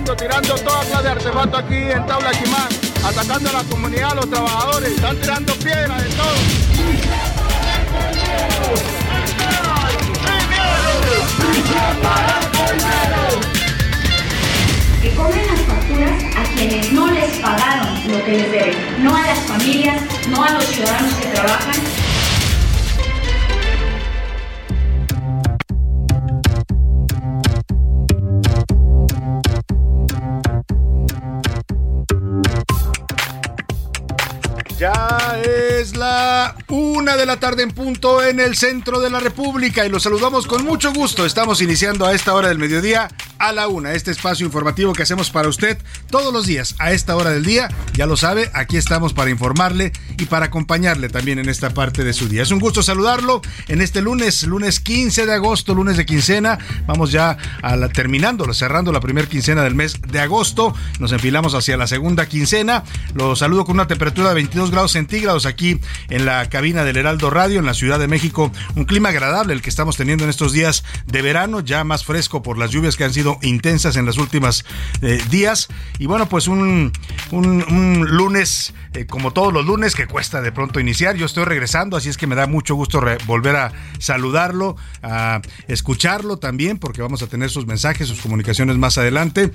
Atacando, tirando toda clase de artefacto aquí en Tabla Quimán, atacando a la comunidad, a los trabajadores, están tirando piedras de todo. que cobren las facturas a quienes no les pagaron lo que les deben, no a las familias, no a los ciudadanos que trabajan. Ya es la una de la tarde en punto en el centro de la República y los saludamos con mucho gusto. Estamos iniciando a esta hora del mediodía a la una, este espacio informativo que hacemos para usted todos los días a esta hora del día. Ya lo sabe, aquí estamos para informarle y para acompañarle también en esta parte de su día. Es un gusto saludarlo en este lunes, lunes 15 de agosto, lunes de quincena. Vamos ya a la, terminándolo, cerrando la primera quincena del mes de agosto. Nos enfilamos hacia la segunda quincena. Lo saludo con una temperatura de 22 grados centígrados aquí en la cabina del Heraldo Radio en la Ciudad de México. Un clima agradable el que estamos teniendo en estos días de verano, ya más fresco por las lluvias que han sido intensas en los últimos eh, días. Y bueno, pues un, un, un lunes, eh, como todos los lunes, que cuesta de pronto iniciar. Yo estoy regresando, así es que me da mucho gusto volver a saludarlo, a escucharlo también, porque vamos a tener sus mensajes, sus comunicaciones más adelante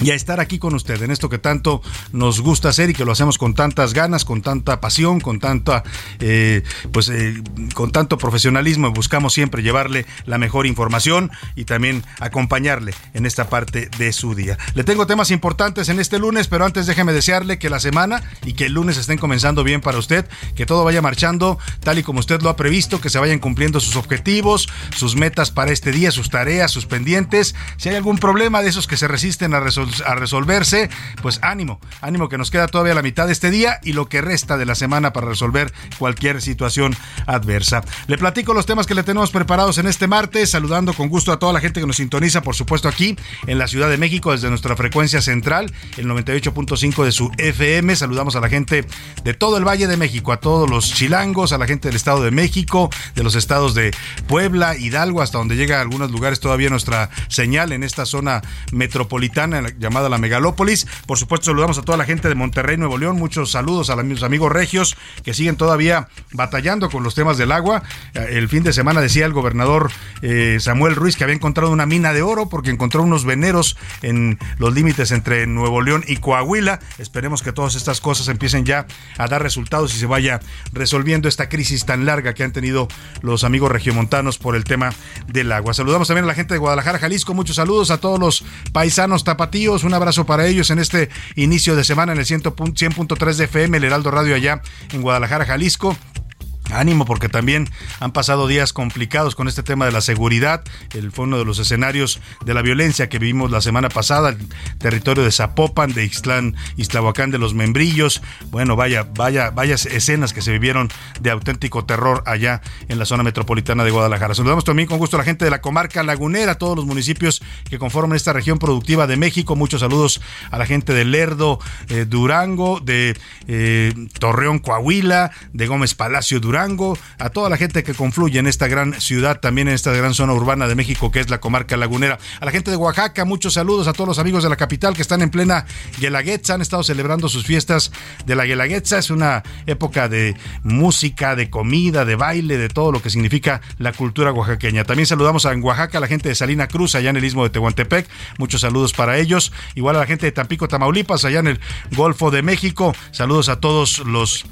y a estar aquí con usted en esto que tanto nos gusta hacer y que lo hacemos con tantas ganas, con tanta pasión, con tanta, eh, pues, eh, con tanto profesionalismo. Buscamos siempre llevarle la mejor información y también acompañarle en esta parte de su día. Le tengo temas importantes en este lunes, pero antes déjeme desearle que la semana y que el lunes estén comenzando bien para usted, que todo vaya marchando tal y como usted lo ha previsto, que se vayan cumpliendo sus objetivos, sus metas para este día, sus tareas, sus pendientes. Si hay algún problema de esos que se resisten a resolver, a resolverse, pues ánimo, ánimo que nos queda todavía la mitad de este día y lo que resta de la semana para resolver cualquier situación adversa. Le platico los temas que le tenemos preparados en este martes, saludando con gusto a toda la gente que nos sintoniza, por supuesto aquí en la Ciudad de México desde nuestra frecuencia central, el 98.5 de su FM. Saludamos a la gente de todo el Valle de México, a todos los chilangos, a la gente del Estado de México, de los estados de Puebla, Hidalgo, hasta donde llega a algunos lugares todavía nuestra señal en esta zona metropolitana llamada la megalópolis. Por supuesto, saludamos a toda la gente de Monterrey, Nuevo León. Muchos saludos a mis amigos regios que siguen todavía batallando con los temas del agua. Eh, El fin de semana decía el gobernador eh, Samuel Ruiz que había encontrado una mina de oro porque encontró unos veneros en los límites entre Nuevo León y Coahuila. Esperemos que todas estas cosas empiecen ya a dar resultados y se vaya resolviendo esta crisis tan larga que han tenido los amigos regiomontanos por el tema del agua. Saludamos también a la gente de Guadalajara, Jalisco. Muchos saludos a todos los paisanos tapatíos. Un abrazo para ellos en este inicio de semana en el 100.3 de FM, el Heraldo Radio allá en Guadalajara, Jalisco. Ánimo porque también han pasado días complicados con este tema de la seguridad. El fue uno de los escenarios de la violencia que vivimos la semana pasada, el territorio de Zapopan, de Ixtlán, Iztlahuacán de los Membrillos. Bueno, vaya, vaya, vaya escenas que se vivieron de auténtico terror allá en la zona metropolitana de Guadalajara. Saludamos también con gusto a la gente de la comarca lagunera, todos los municipios que conforman esta región productiva de México. Muchos saludos a la gente de Lerdo, eh, Durango, de eh, Torreón, Coahuila, de Gómez Palacio, Durango A toda la gente que confluye en esta gran ciudad, también en esta gran zona urbana de México que es la comarca lagunera. A la gente de Oaxaca, muchos saludos a todos los amigos de la capital que están en plena Guelaguetza, han estado celebrando sus fiestas de la Guelaguetza. Es una época de música, de comida, de baile, de todo lo que significa la cultura oaxaqueña. También saludamos a en Oaxaca a la gente de Salina Cruz, allá en el istmo de Tehuantepec. Muchos saludos para ellos. Igual a la gente de Tampico, Tamaulipas, allá en el Golfo de México. Saludos a todos los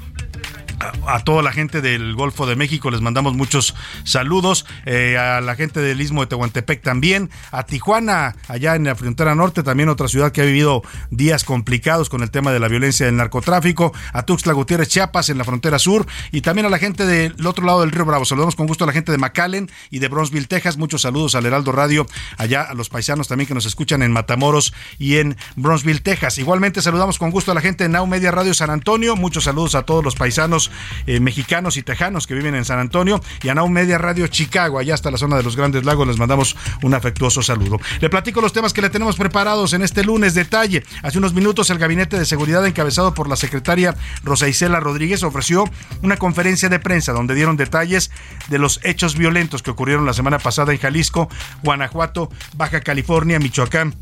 a, toda la gente del Golfo de México les mandamos muchos saludos, eh, a la gente del Istmo de Tehuantepec también, a Tijuana, allá en la frontera norte, también otra ciudad que ha vivido días complicados con el tema de la violencia del narcotráfico, a Tuxtla Gutiérrez, Chiapas, en la frontera sur, y también a la gente del otro lado del río Bravo. Saludamos con gusto a la gente de McAllen y de Bronzeville, Texas. Muchos saludos al Heraldo Radio, allá a los paisanos también que nos escuchan en Matamoros y en Bronzeville, Texas. Igualmente saludamos con gusto a la gente de Now Media Radio San Antonio. Muchos saludos a todos los paisanos eh, mexicanos y tejanos que viven en San Antonio y a Now Media Radio Chicago, allá hasta la zona de los Grandes Lagos. Les mandamos un afectuoso saludo. Le platico los temas que le tenemos preparados en este lunes. Detalle. Hace unos minutos el Gabinete de Seguridad encabezado por la secretaria Rosa Isela Rodríguez ofreció una conferencia de prensa donde dieron detalles de los hechos violentos que ocurrieron la semana pasada en Jalisco, Guanajuato, Baja California, Michoacán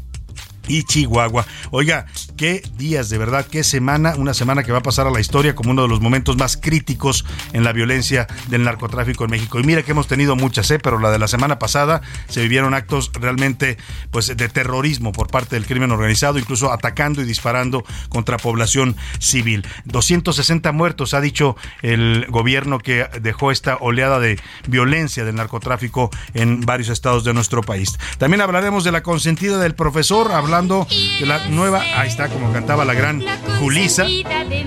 y Chihuahua. Oiga, qué días, de verdad, qué semana, una semana que va a pasar a la historia como uno de los momentos más críticos en la violencia del narcotráfico en México. Y mira que hemos tenido muchas, ¿eh? pero la de la semana pasada se vivieron actos realmente pues, de terrorismo por parte del crimen organizado, incluso atacando y disparando contra población civil. 260 muertos, ha dicho el gobierno que dejó esta oleada de violencia del narcotráfico en varios estados de nuestro país. También hablaremos de la consentida del profesor, hablando de la nueva, ahí está como cantaba la gran Julisa.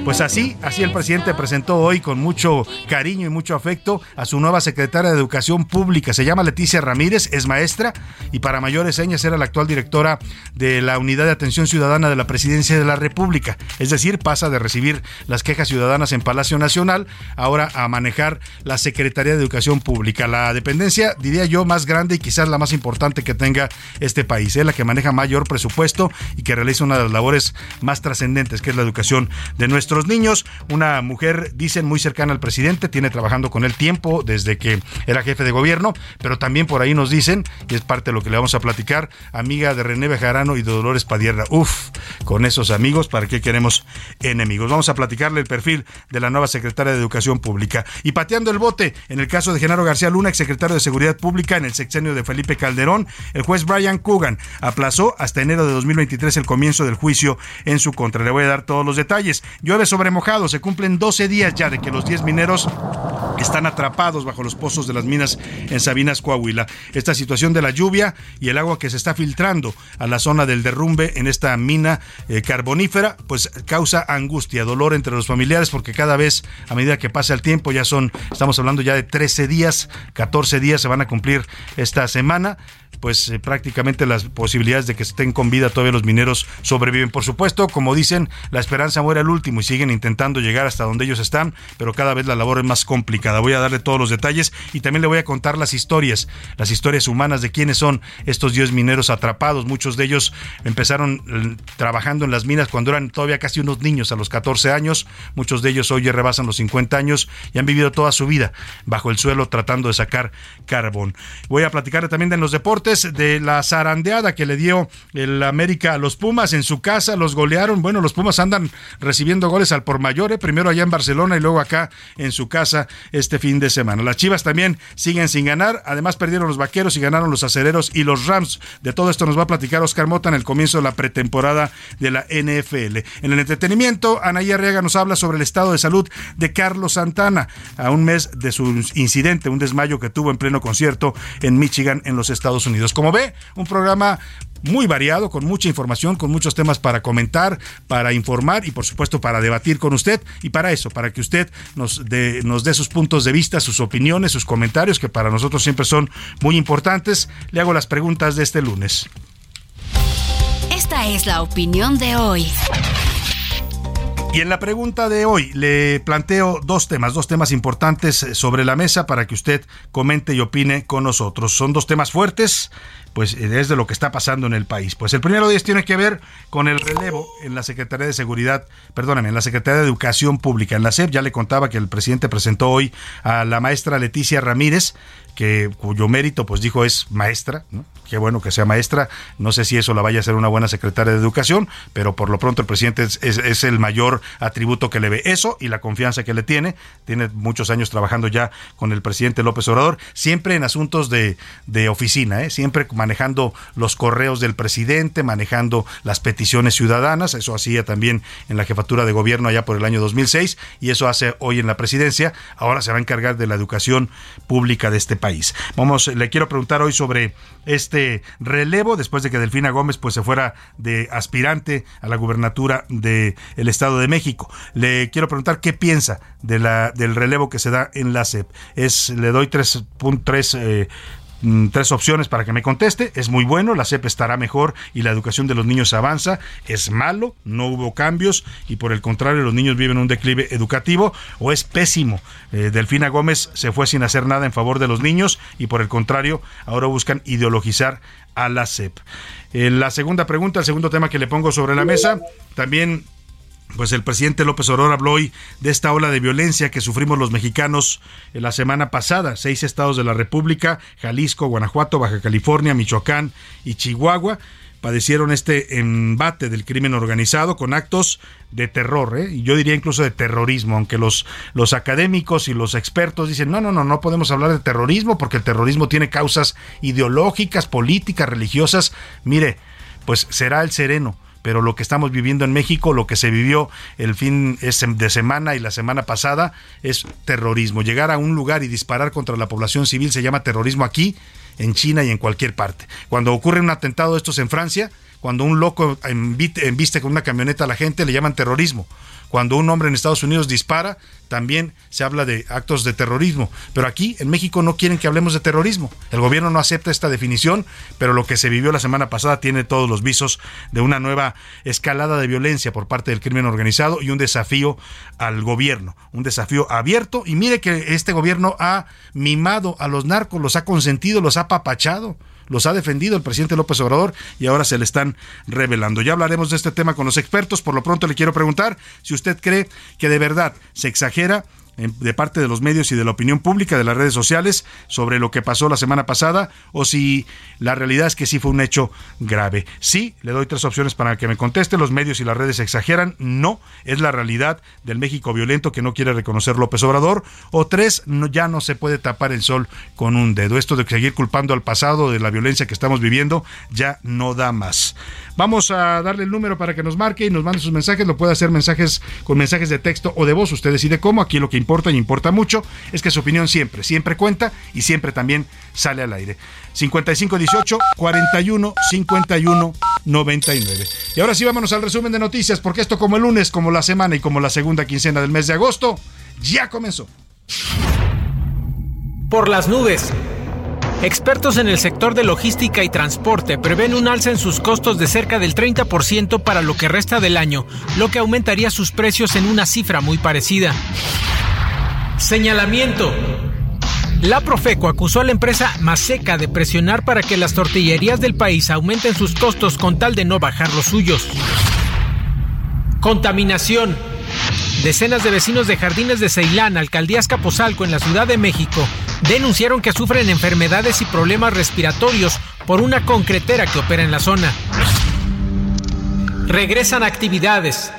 Pues así, así el presidente presentó hoy con mucho cariño y mucho afecto a su nueva secretaria de Educación Pública. Se llama Leticia Ramírez, es maestra y para mayores señas era la actual directora de la Unidad de Atención Ciudadana de la Presidencia de la República. Es decir, pasa de recibir las quejas ciudadanas en Palacio Nacional ahora a manejar la Secretaría de Educación Pública. La dependencia, diría yo, más grande y quizás la más importante que tenga este país, es la que maneja mayor presupuesto puesto y que realiza una de las labores más trascendentes, que es la educación de nuestros niños. Una mujer, dicen, muy cercana al presidente, tiene trabajando con él tiempo desde que era jefe de gobierno, pero también por ahí nos dicen, y es parte de lo que le vamos a platicar, amiga de René Bejarano y de Dolores Padierna. Uf, con esos amigos, ¿para qué queremos enemigos? Vamos a platicarle el perfil de la nueva secretaria de Educación Pública. Y pateando el bote, en el caso de Genaro García Luna, exsecretario de Seguridad Pública en el sexenio de Felipe Calderón, el juez Brian Coogan aplazó hasta enero de 2023 el comienzo del juicio en su contra. Le voy a dar todos los detalles. Llueve sobre mojado, se cumplen 12 días ya de que los 10 mineros están atrapados bajo los pozos de las minas en Sabinas, Coahuila. Esta situación de la lluvia y el agua que se está filtrando a la zona del derrumbe en esta mina eh, carbonífera, pues causa angustia, dolor entre los familiares porque cada vez a medida que pasa el tiempo ya son, estamos hablando ya de 13 días, 14 días se van a cumplir esta semana pues eh, prácticamente las posibilidades de que estén con todavía los mineros sobreviven. Por supuesto, como dicen, la esperanza muere al último y siguen intentando llegar hasta donde ellos están, pero cada vez la labor es más complicada. Voy a darle todos los detalles y también le voy a contar las historias, las historias humanas de quiénes son estos 10 mineros atrapados. Muchos de ellos empezaron eh, trabajando en las minas cuando eran todavía casi unos niños, a los 14 años. Muchos de ellos hoy ya rebasan los 50 años y han vivido toda su vida bajo el suelo tratando de sacar carbón. Voy a platicarle también de los deportes de la zarandeada que le dio el América los Pumas en su casa, los golearon. Bueno, los Pumas andan recibiendo goles al por mayor, ¿eh? primero allá en Barcelona y luego acá en su casa este fin de semana. Las Chivas también siguen sin ganar, además perdieron los Vaqueros y ganaron los Acereros y los Rams. De todo esto nos va a platicar Oscar Mota en el comienzo de la pretemporada de la NFL. En el entretenimiento, Anaí Arriaga nos habla sobre el estado de salud de Carlos Santana a un mes de su incidente, un desmayo que tuvo en pleno concierto en Michigan, en los Estados Unidos. Como ve, un programa muy variado, con mucha información, con muchos temas para comentar, para informar y por supuesto para debatir con usted y para eso, para que usted nos dé, nos dé sus puntos de vista, sus opiniones, sus comentarios, que para nosotros siempre son muy importantes. Le hago las preguntas de este lunes. Esta es la opinión de hoy. Y en la pregunta de hoy le planteo dos temas, dos temas importantes eh, sobre la mesa para que usted comente y opine con nosotros. Son dos temas fuertes, pues eh, es de lo que está pasando en el país. Pues el primero de ellos tiene que ver con el relevo en la Secretaría de Seguridad, perdóname, en la Secretaría de Educación Pública, en la SEP. Ya le contaba que el presidente presentó hoy a la maestra Leticia Ramírez, que cuyo mérito, pues dijo, es maestra, qué bueno que sea maestra. No sé si eso la vaya a ser una buena secretaria de educación, pero por lo pronto el presidente es, el mayor atributo que le ve. Eso y la confianza que le tiene. Tiene muchos años trabajando ya con el presidente López Obrador, siempre en asuntos de, de oficina, ¿eh? siempre manejando los correos del presidente, manejando las peticiones ciudadanas. Eso hacía también en la jefatura de gobierno allá por el año 2006 y eso hace hoy en la presidencia. Ahora se va a encargar de la educación pública de este país. Vamos, le quiero preguntar hoy sobre este relevo después de que Delfina Gómez pues se fuera de aspirante a la gubernatura del el Estado de México. Le quiero preguntar qué piensa de la, del relevo que se da en la CEP. Es, le doy tres, tres eh, Mm, tres opciones para que me conteste. Es muy bueno, la CEP estará mejor y la educación de los niños avanza. Es malo, no hubo cambios y por el contrario los niños viven un declive educativo. O es pésimo. Eh, Delfina Gómez se fue sin hacer nada en favor de los niños y por el contrario ahora buscan ideologizar a la CEP. Eh, la segunda pregunta, el segundo tema que le pongo sobre la mesa, también pues el presidente López Obrador habló hoy de esta ola de violencia que sufrimos los mexicanos en la semana pasada. Seis estados de la República, Jalisco, Guanajuato, Baja California, Michoacán y Chihuahua, padecieron este embate del crimen organizado con actos de terror, ¿eh? yo diría incluso de terrorismo, aunque los, los académicos y los expertos dicen, no, no, no, no podemos hablar de terrorismo porque el terrorismo tiene causas ideológicas, políticas, religiosas. Mire, pues será el sereno pero lo que estamos viviendo en México, lo que se vivió el fin de semana y la semana pasada, es terrorismo. Llegar a un lugar y disparar contra la población civil se llama terrorismo aquí, en China y en cualquier parte. Cuando ocurre un atentado de estos en Francia, cuando un loco embiste con una camioneta a la gente, le llaman terrorismo. Cuando un hombre en Estados Unidos dispara, también se habla de actos de terrorismo. Pero aquí, en México, no quieren que hablemos de terrorismo. El gobierno no acepta esta definición, pero lo que se vivió la semana pasada tiene todos los visos de una nueva escalada de violencia por parte del crimen organizado y un desafío al gobierno. Un desafío abierto. Y mire que este gobierno ha mimado a los narcos, los ha consentido, los ha papachado los ha defendido el presidente López Obrador y ahora se le están revelando. Ya hablaremos de este tema con los expertos. Por lo pronto le quiero preguntar si usted cree que de verdad se exagera de parte de los medios y de la opinión pública de las redes sociales sobre lo que pasó la semana pasada o si la realidad es que sí fue un hecho grave. Sí, le doy tres opciones para que me conteste. Los medios y las redes exageran. No, es la realidad del México violento que no quiere reconocer López Obrador. O tres, no, ya no se puede tapar el sol con un dedo. Esto de seguir culpando al pasado de la violencia que estamos viviendo ya no da más. Vamos a darle el número para que nos marque y nos mande sus mensajes. Lo puede hacer mensajes con mensajes de texto o de voz. Usted decide cómo. Aquí lo que importa y importa mucho es que su opinión siempre, siempre cuenta y siempre también sale al aire. 5518 41 51 99. Y ahora sí vámonos al resumen de noticias porque esto como el lunes, como la semana y como la segunda quincena del mes de agosto, ya comenzó. Por las nubes. Expertos en el sector de logística y transporte prevén un alza en sus costos de cerca del 30% para lo que resta del año, lo que aumentaría sus precios en una cifra muy parecida. Señalamiento. La Profeco acusó a la empresa Maseca de presionar para que las tortillerías del país aumenten sus costos con tal de no bajar los suyos. Contaminación. Decenas de vecinos de Jardines de Ceilán, Alcaldía Capozalco, en la Ciudad de México, denunciaron que sufren enfermedades y problemas respiratorios por una concretera que opera en la zona. Regresan actividades.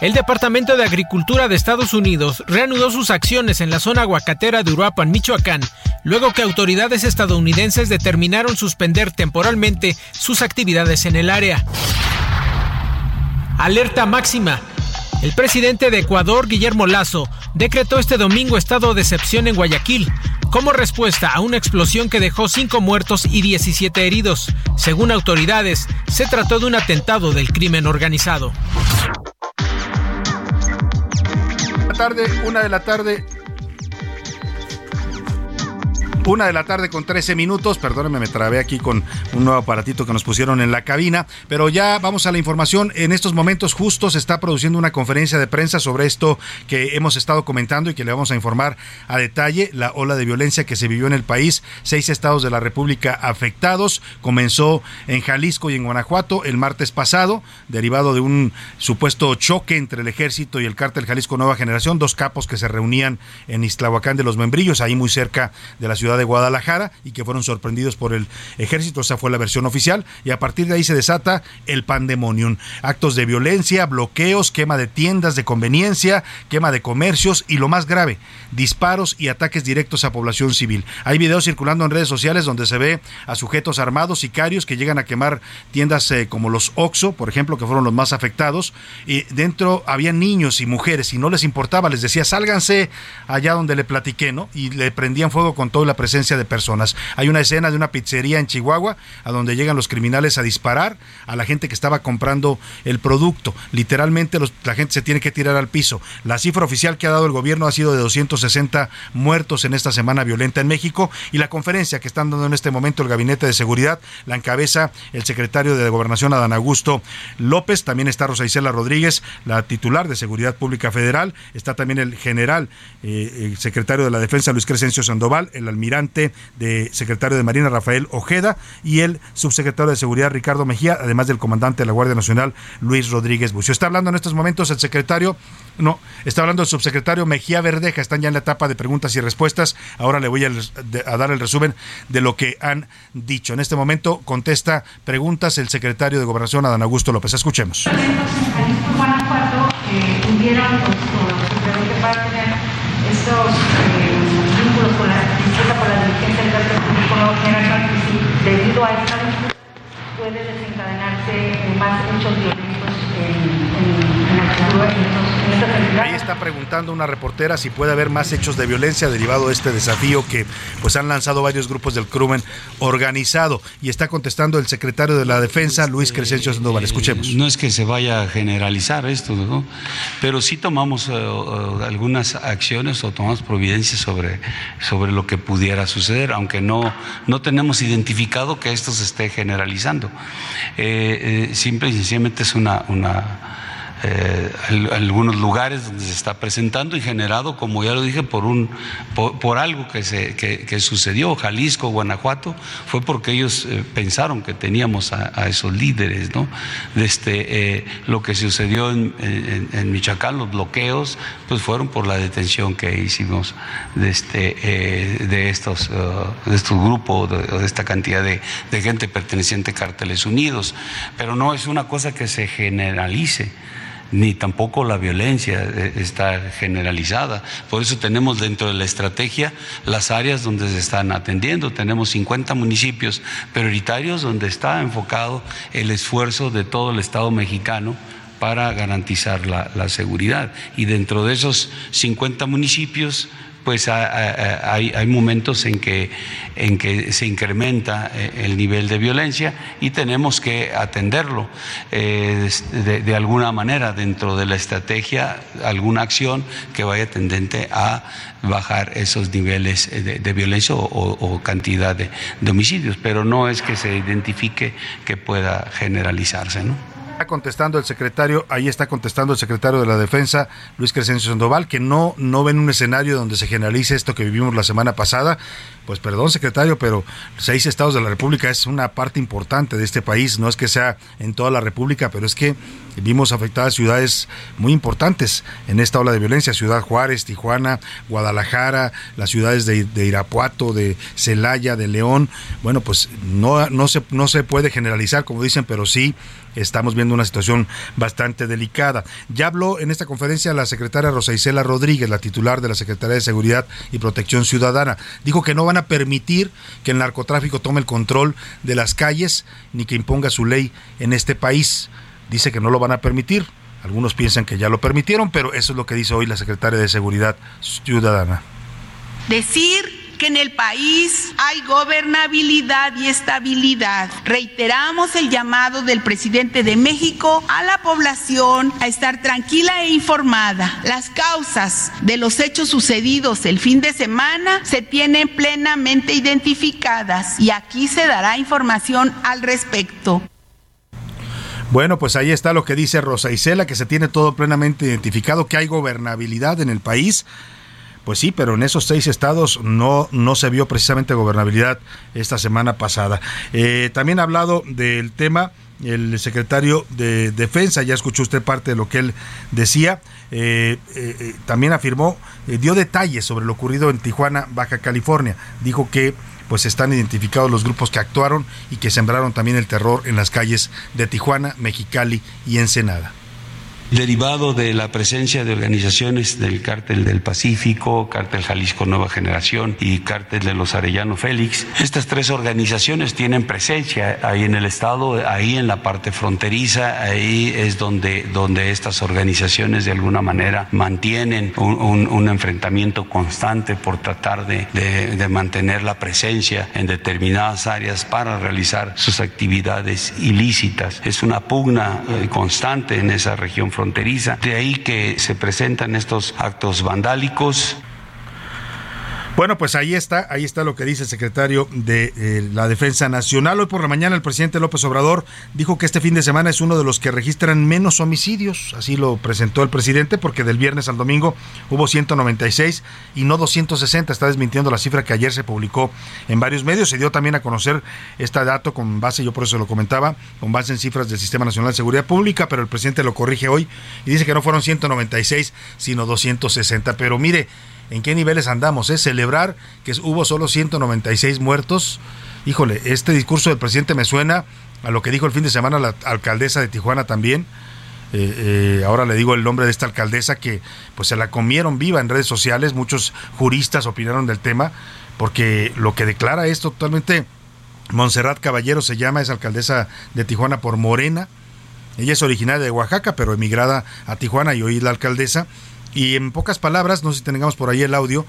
El Departamento de Agricultura de Estados Unidos reanudó sus acciones en la zona aguacatera de Uruapan, Michoacán, luego que autoridades estadounidenses determinaron suspender temporalmente sus actividades en el área. Alerta máxima. El presidente de Ecuador, Guillermo Lazo, decretó este domingo estado de excepción en Guayaquil, como respuesta a una explosión que dejó cinco muertos y 17 heridos. Según autoridades, se trató de un atentado del crimen organizado tarde, una de la tarde. Una de la tarde con 13 minutos. Perdónenme, me trabé aquí con un nuevo aparatito que nos pusieron en la cabina. Pero ya vamos a la información. En estos momentos justo se está produciendo una conferencia de prensa sobre esto que hemos estado comentando y que le vamos a informar a detalle. La ola de violencia que se vivió en el país. Seis estados de la República afectados. Comenzó en Jalisco y en Guanajuato el martes pasado, derivado de un supuesto choque entre el ejército y el cártel Jalisco Nueva Generación. Dos capos que se reunían en Iztlahuacán de los Membrillos, ahí muy cerca de la ciudad de Guadalajara y que fueron sorprendidos por el ejército. Esa fue la versión oficial y a partir de ahí se desata el pandemonium. Actos de violencia, bloqueos, quema de tiendas de conveniencia, quema de comercios y lo más grave, disparos y ataques directos a población civil. Hay videos circulando en redes sociales donde se ve a sujetos armados, sicarios que llegan a quemar tiendas eh, como los Oxo, por ejemplo, que fueron los más afectados. Y dentro había niños y mujeres y no les importaba, les decía, sálganse allá donde le platiqué, ¿no? Y le prendían fuego con toda la presencia de personas. Hay una escena de una pizzería en Chihuahua a donde llegan los criminales a disparar a la gente que estaba comprando el producto. Literalmente la gente se tiene que tirar al piso. La cifra oficial que ha dado el gobierno ha sido de 260 muertos en esta semana violenta en México y la conferencia que están dando en este momento el Gabinete de Seguridad la encabeza el secretario de Gobernación Adán Augusto López, también está Rosa Isela Rodríguez, la titular de Seguridad Pública Federal, está también el general eh, el secretario de la Defensa Luis Crescencio Sandoval, el almirante de secretario de Marina Rafael Ojeda y el subsecretario de Seguridad Ricardo Mejía, además del comandante de la Guardia Nacional Luis Rodríguez Bucio. Está hablando en estos momentos el secretario, no, está hablando el subsecretario Mejía Verdeja, están ya en la etapa de preguntas y respuestas. Ahora le voy a, a dar el resumen de lo que han dicho. En este momento contesta preguntas el secretario de Gobernación Adán Augusto López. Escuchemos. estos debido a esta puede desencadenarse más hechos violentos en, en, Ahí está preguntando una reportera si puede haber más hechos de violencia derivado de este desafío que pues han lanzado varios grupos del crimen organizado y está contestando el secretario de la Defensa Luis Crescencio Sandoval. Escuchemos. No es que se vaya a generalizar esto, pero sí tomamos eh, eh, algunas acciones o tomamos providencias sobre, sobre lo que pudiera suceder, aunque no, no tenemos identificado que esto se esté generalizando. Eh, simple y sencillamente es una, una eh, algunos lugares donde se está presentando y generado, como ya lo dije, por, un, por, algo que, se, que, sucedió, Jalisco, Guanajuato, fue porque ellos eh, pensaron que teníamos a, esos líderes, ¿no? Este, eh, lo que sucedió en, en, Michoacán, los bloqueos, pues fueron por la detención que hicimos de, este, de, estos, de estos grupos, de, de esta cantidad de, de gente perteneciente a Cárteles Unidos, pero no es una cosa que se generalice ni tampoco la violencia eh, está generalizada. Por eso tenemos dentro de la estrategia las áreas donde se están atendiendo. Tenemos 50 municipios prioritarios donde está enfocado el esfuerzo de todo el Estado mexicano para garantizar la, la seguridad. Y dentro de esos 50 municipios pues hay, momentos en que, en que se incrementa eh, el nivel de violencia y tenemos que atenderlo eh, de, alguna manera dentro de la estrategia, alguna acción que vaya tendente a bajar esos niveles eh, de, violencia o, cantidad de, de homicidios, pero no es que se identifique que pueda generalizarse, ¿no? Contestando el secretario, ahí está contestando el secretario de la Defensa, Luis Crescencio Sandoval, que no, no ven un escenario donde se generalice esto que vivimos la semana pasada. Pues perdón, secretario, pero seis estados de la República es una parte importante de este país. No es que sea en toda la República, pero es que vimos afectadas ciudades muy importantes en esta ola de violencia. Ciudad Juárez, Tijuana, Guadalajara, las ciudades de, Irapuato, de Celaya, de León. Bueno, pues no, no, se, no se puede generalizar, como dicen, pero sí estamos viendo una situación bastante delicada. Ya habló en esta conferencia la secretaria Rosa Isela Rodríguez, la titular de la Secretaría de Seguridad y Protección Ciudadana. Dijo que no van a permitir que el narcotráfico tome el control de las calles ni que imponga su ley en este país. Dice que no lo van a permitir. Algunos piensan que ya lo permitieron, pero eso es lo que dice hoy la secretaria de Seguridad Ciudadana. Decir que en el país hay gobernabilidad y estabilidad. Reiteramos el llamado del presidente de México a la población a estar tranquila e informada. Las causas de los hechos sucedidos el fin de semana se tienen plenamente identificadas y aquí se dará información al respecto. Bueno, pues ahí está lo que dice Rosa Isela, que se tiene todo plenamente identificado, que hay gobernabilidad en el país. Pues sí, pero en esos seis estados no, no se vio precisamente gobernabilidad esta semana pasada. Eh, también ha hablado del tema el secretario de Defensa, ya escuchó usted parte de lo que él decía, eh, eh, también afirmó, dio detalles sobre lo ocurrido en Tijuana, Baja California. Dijo que pues están identificados los grupos que actuaron y que sembraron también el terror en las calles de Tijuana, Mexicali y Ensenada derivado de la presencia de organizaciones del Cártel del Pacífico, Cártel Jalisco Nueva Generación y Cártel de los Arellano Félix. Estas tres organizaciones tienen presencia ahí en el Estado, ahí en la parte fronteriza, ahí es donde, donde estas organizaciones de alguna manera mantienen un, enfrentamiento constante por tratar de, de, de mantener la presencia en determinadas áreas para realizar sus actividades ilícitas. Es una pugna eh, constante en esa región fronteriza fronteriza. De ahí que se presentan estos actos vandálicos. Bueno, pues ahí está, ahí está lo que dice el secretario de eh, la Defensa Nacional. Hoy por la mañana el presidente López Obrador dijo que este fin de semana es uno de los que registran menos homicidios. Así lo presentó el presidente porque del viernes al domingo hubo 196 y no 260. Está desmintiendo la cifra que ayer se publicó en varios medios. Se dio también a conocer este dato con base, yo por eso lo comentaba, con base en cifras del Sistema Nacional de Seguridad Pública, pero el presidente lo corrige hoy y dice que no fueron 196 sino 260. Pero mire, en qué niveles andamos, es celebrar que hubo solo 196 muertos. Híjole, este discurso del presidente me suena a lo que dijo el fin de semana la alcaldesa de Tijuana también. Eh, eh, ahora le digo el nombre de esta alcaldesa que pues se la comieron viva en redes sociales, muchos juristas opinaron del tema, porque lo que declara es totalmente, Montserrat Caballero se llama, es alcaldesa de Tijuana por Morena, ella es originaria de Oaxaca, pero emigrada a Tijuana y hoy la alcaldesa, y en pocas palabras, no sé si tengamos por ahí el audio,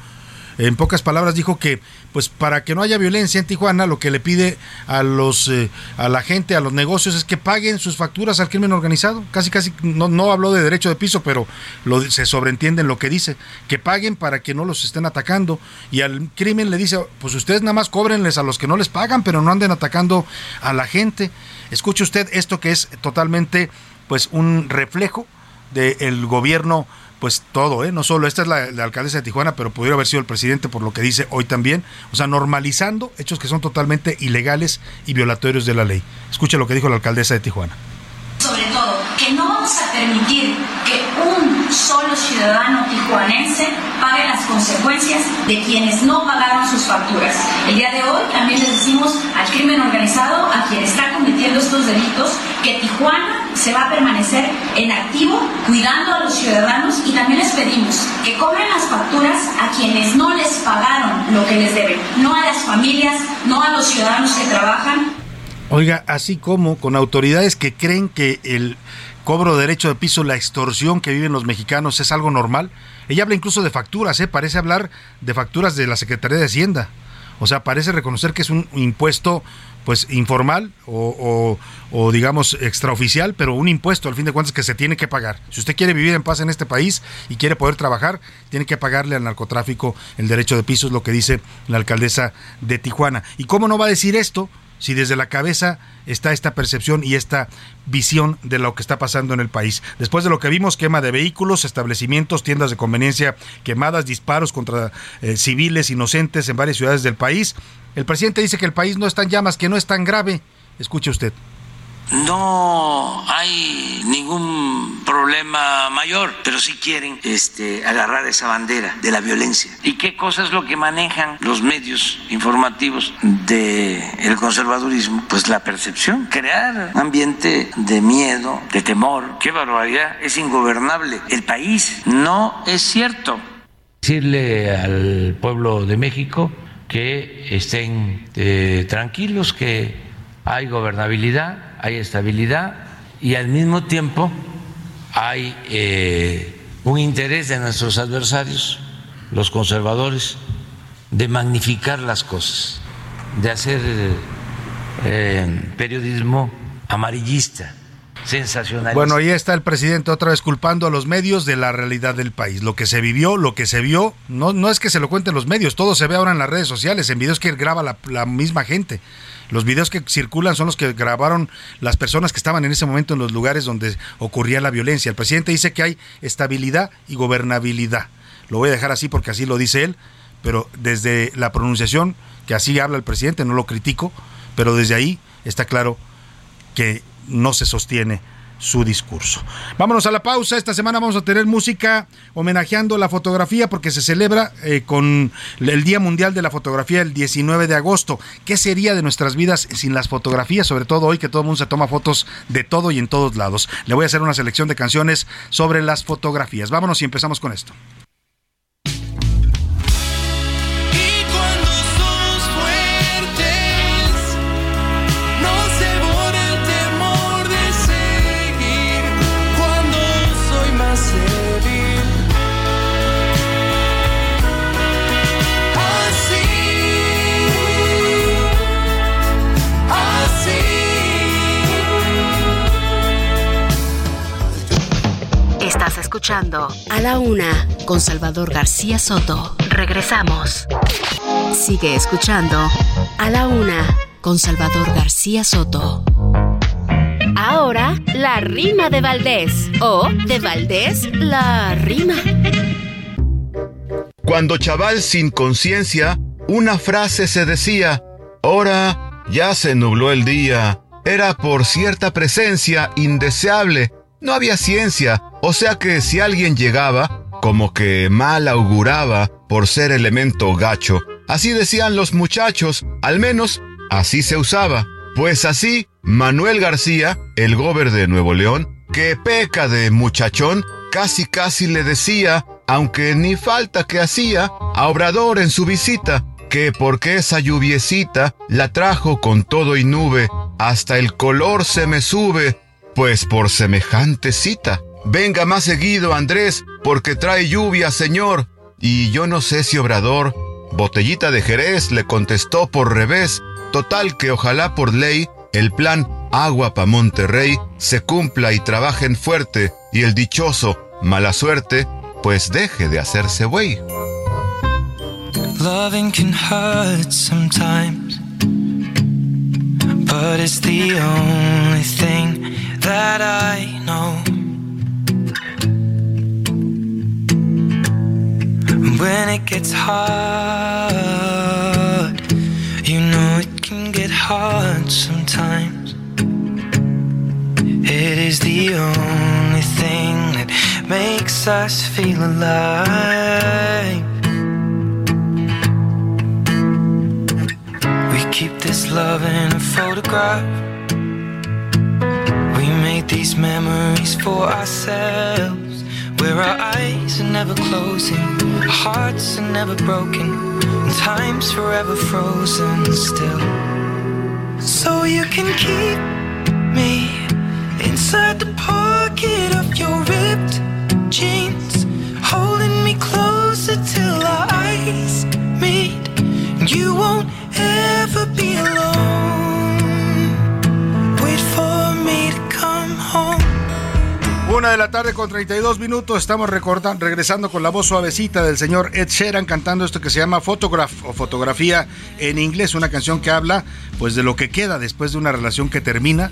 en pocas palabras dijo que pues para que no haya violencia en Tijuana lo que le pide a los eh, a la gente a los negocios es que paguen sus facturas al crimen organizado. Casi casi no, no habló de derecho de piso pero lo, se sobreentiende en lo que dice que paguen para que no los estén atacando. Y al crimen le dice pues ustedes nada más cóbrenles a los que no les pagan pero no anden atacando a la gente. Escuche usted esto que es totalmente pues un reflejo del gobierno pues todo, ¿eh? no solo, esta es la, alcaldesa de Tijuana, pero pudiera haber sido el presidente por lo que dice hoy también, o sea, normalizando hechos que son totalmente ilegales y violatorios de la ley. Escuche lo que dijo la alcaldesa de Tijuana. Sobre todo, que no vamos a permitir que un solo ciudadano tijuanense pague las consecuencias de quienes no pagaron sus facturas. El día de hoy también les decimos al crimen organizado, a quien está cometiendo estos delitos, que Tijuana se va a permanecer en activo cuidando a los ciudadanos y también les pedimos que cobren las facturas a quienes no les pagaron lo que les deben, no a las familias, no a los ciudadanos que trabajan. Oiga, así como con autoridades que creen que el cobro de derecho de piso, la extorsión que viven los mexicanos es algo normal. Ella habla incluso de facturas, ¿eh? parece hablar de facturas de la Secretaría de Hacienda. O sea, parece reconocer que es un impuesto pues informal o, digamos extraoficial, pero un impuesto al fin de cuentas que se tiene que pagar. Si usted quiere vivir en paz en este país y quiere poder trabajar, tiene que pagarle al narcotráfico el derecho de piso, es lo que dice la alcaldesa de Tijuana. ¿Y cómo no va a decir esto si desde la cabeza está esta percepción y esta visión de lo que está pasando en el país. Después de lo que vimos, quema de vehículos, establecimientos, tiendas de conveniencia quemadas, disparos contra eh, civiles inocentes en varias ciudades del país, el presidente dice que el país no está en llamas, que no es tan grave. Escuche usted no hay ningún problema mayor, pero sí quieren este, agarrar esa bandera de la violencia. ¿Y qué cosa es lo que manejan los medios informativos del conservadurismo? Pues la percepción, crear un ambiente de miedo, de temor. ¡Qué barbaridad! Es ingobernable. El país no es cierto. Decirle al pueblo de México que estén eh, tranquilos, que hay gobernabilidad hay estabilidad y al mismo tiempo hay eh, un interés de nuestros adversarios, los conservadores, de magnificar las cosas, de hacer eh, periodismo amarillista sensacionalista. Bueno, ahí está el presidente otra vez culpando a los medios de la realidad del país. Lo que se vivió, lo que se vio, no, no es que se lo cuenten los medios, todo se ve ahora en las redes sociales, en videos que graba la, la misma gente. Los videos que circulan son los que grabaron las personas que estaban en ese momento en los lugares donde ocurría la violencia. El presidente dice que hay estabilidad y gobernabilidad. Lo voy a dejar así porque así lo dice él, pero desde la pronunciación, que así habla el presidente, no lo critico, pero desde ahí está claro que no se sostiene su discurso. Vámonos a la pausa. Esta semana vamos a tener música homenajeando la fotografía porque se celebra eh, con el Día Mundial de la Fotografía el 19 de agosto. ¿Qué sería de nuestras vidas sin las fotografías? Sobre todo hoy que todo el mundo se toma fotos de todo y en todos lados. Le voy a hacer una selección de canciones sobre las fotografías. Vámonos y empezamos con esto. A la Una con Salvador García Soto. Regresamos. Sigue escuchando A la Una con Salvador García Soto. Ahora, la rima de Valdés. O de Valdés, la rima. Cuando chaval sin conciencia, una frase se decía, ahora ya se nubló el día. Era por cierta presencia indeseable no había ciencia, o sea que si alguien llegaba, como que mal auguraba por ser elemento gacho. Así decían los muchachos, al menos así se usaba. Pues así, Manuel García, el gober de Nuevo León, que peca de muchachón, casi casi le decía, aunque ni falta que hacía, a Obrador en su visita, que porque esa lluviecita la trajo con todo y nube, hasta el color se me sube, pues por semejante cita. Venga más seguido, Andrés, porque trae lluvia, señor. Y yo no sé si Obrador, botellita de Jerez, le contestó por revés. Total que ojalá por ley el plan Agua pa' Monterrey se cumpla y trabajen fuerte y el dichoso mala suerte pues deje de hacerse güey. Loving can hurt sometimes, but it's the only thing that I know. When it gets hard, you know it can get hard sometimes. It is the only thing that makes us feel alive. We keep this love in a photograph. We made these memories for ourselves. Where our eyes are never closing, our hearts are never broken, and time's forever frozen still. So you can keep me inside the pocket of your ripped jeans, holding me closer till our eyes meet. You won't ever be alone. Una de la tarde con 32 minutos, estamos regresando con la voz suavecita del señor Ed Sheeran cantando esto que se llama Photograph o fotografía en inglés, una canción que habla pues de lo que queda después de una relación que termina,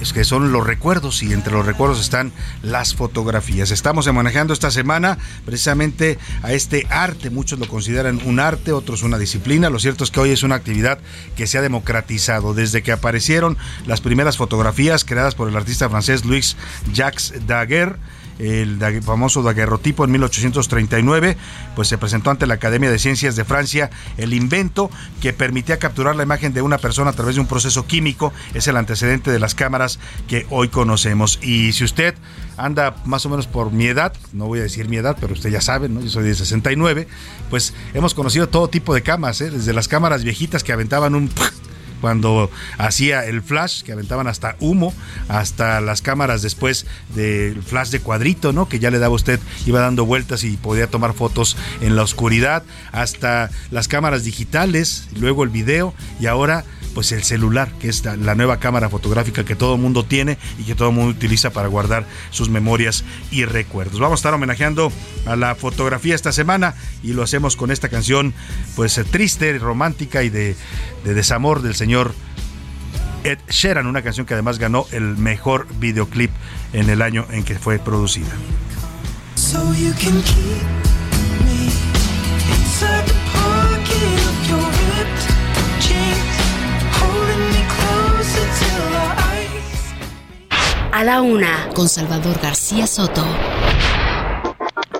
es que son los recuerdos y entre los recuerdos están las fotografías. Estamos manejando esta semana precisamente a este arte, muchos lo consideran un arte, otros una disciplina, lo cierto es que hoy es una actividad que se ha democratizado. Desde que aparecieron las primeras fotografías creadas por el artista francés Louis Jacques Daguerre el famoso daguerrotipo en 1839, pues se presentó ante la Academia de Ciencias de Francia el invento que permitía capturar la imagen de una persona a través de un proceso químico. Es el antecedente de las cámaras que hoy conocemos. Y si usted anda más o menos por mi edad, no voy a decir mi edad, pero usted ya sabe, ¿no? Yo soy de 69, pues hemos conocido todo tipo de cámaras, ¿eh? desde las cámaras viejitas que aventaban un cuando hacía el flash, que aventaban hasta humo, hasta las cámaras después del flash de cuadrito, ¿no? Que ya le daba usted, iba dando vueltas y podía tomar fotos en la oscuridad, hasta las cámaras digitales, luego el video y ahora pues el celular, que es la nueva cámara fotográfica que todo el mundo tiene y que todo el mundo utiliza para guardar sus memorias y recuerdos. Vamos a estar homenajeando a la fotografía esta semana y lo hacemos con esta canción pues triste, romántica y de, de desamor del señor Ed Sheeran, una canción que además ganó el mejor videoclip en el año en que fue producida. A la una, con Salvador García Soto.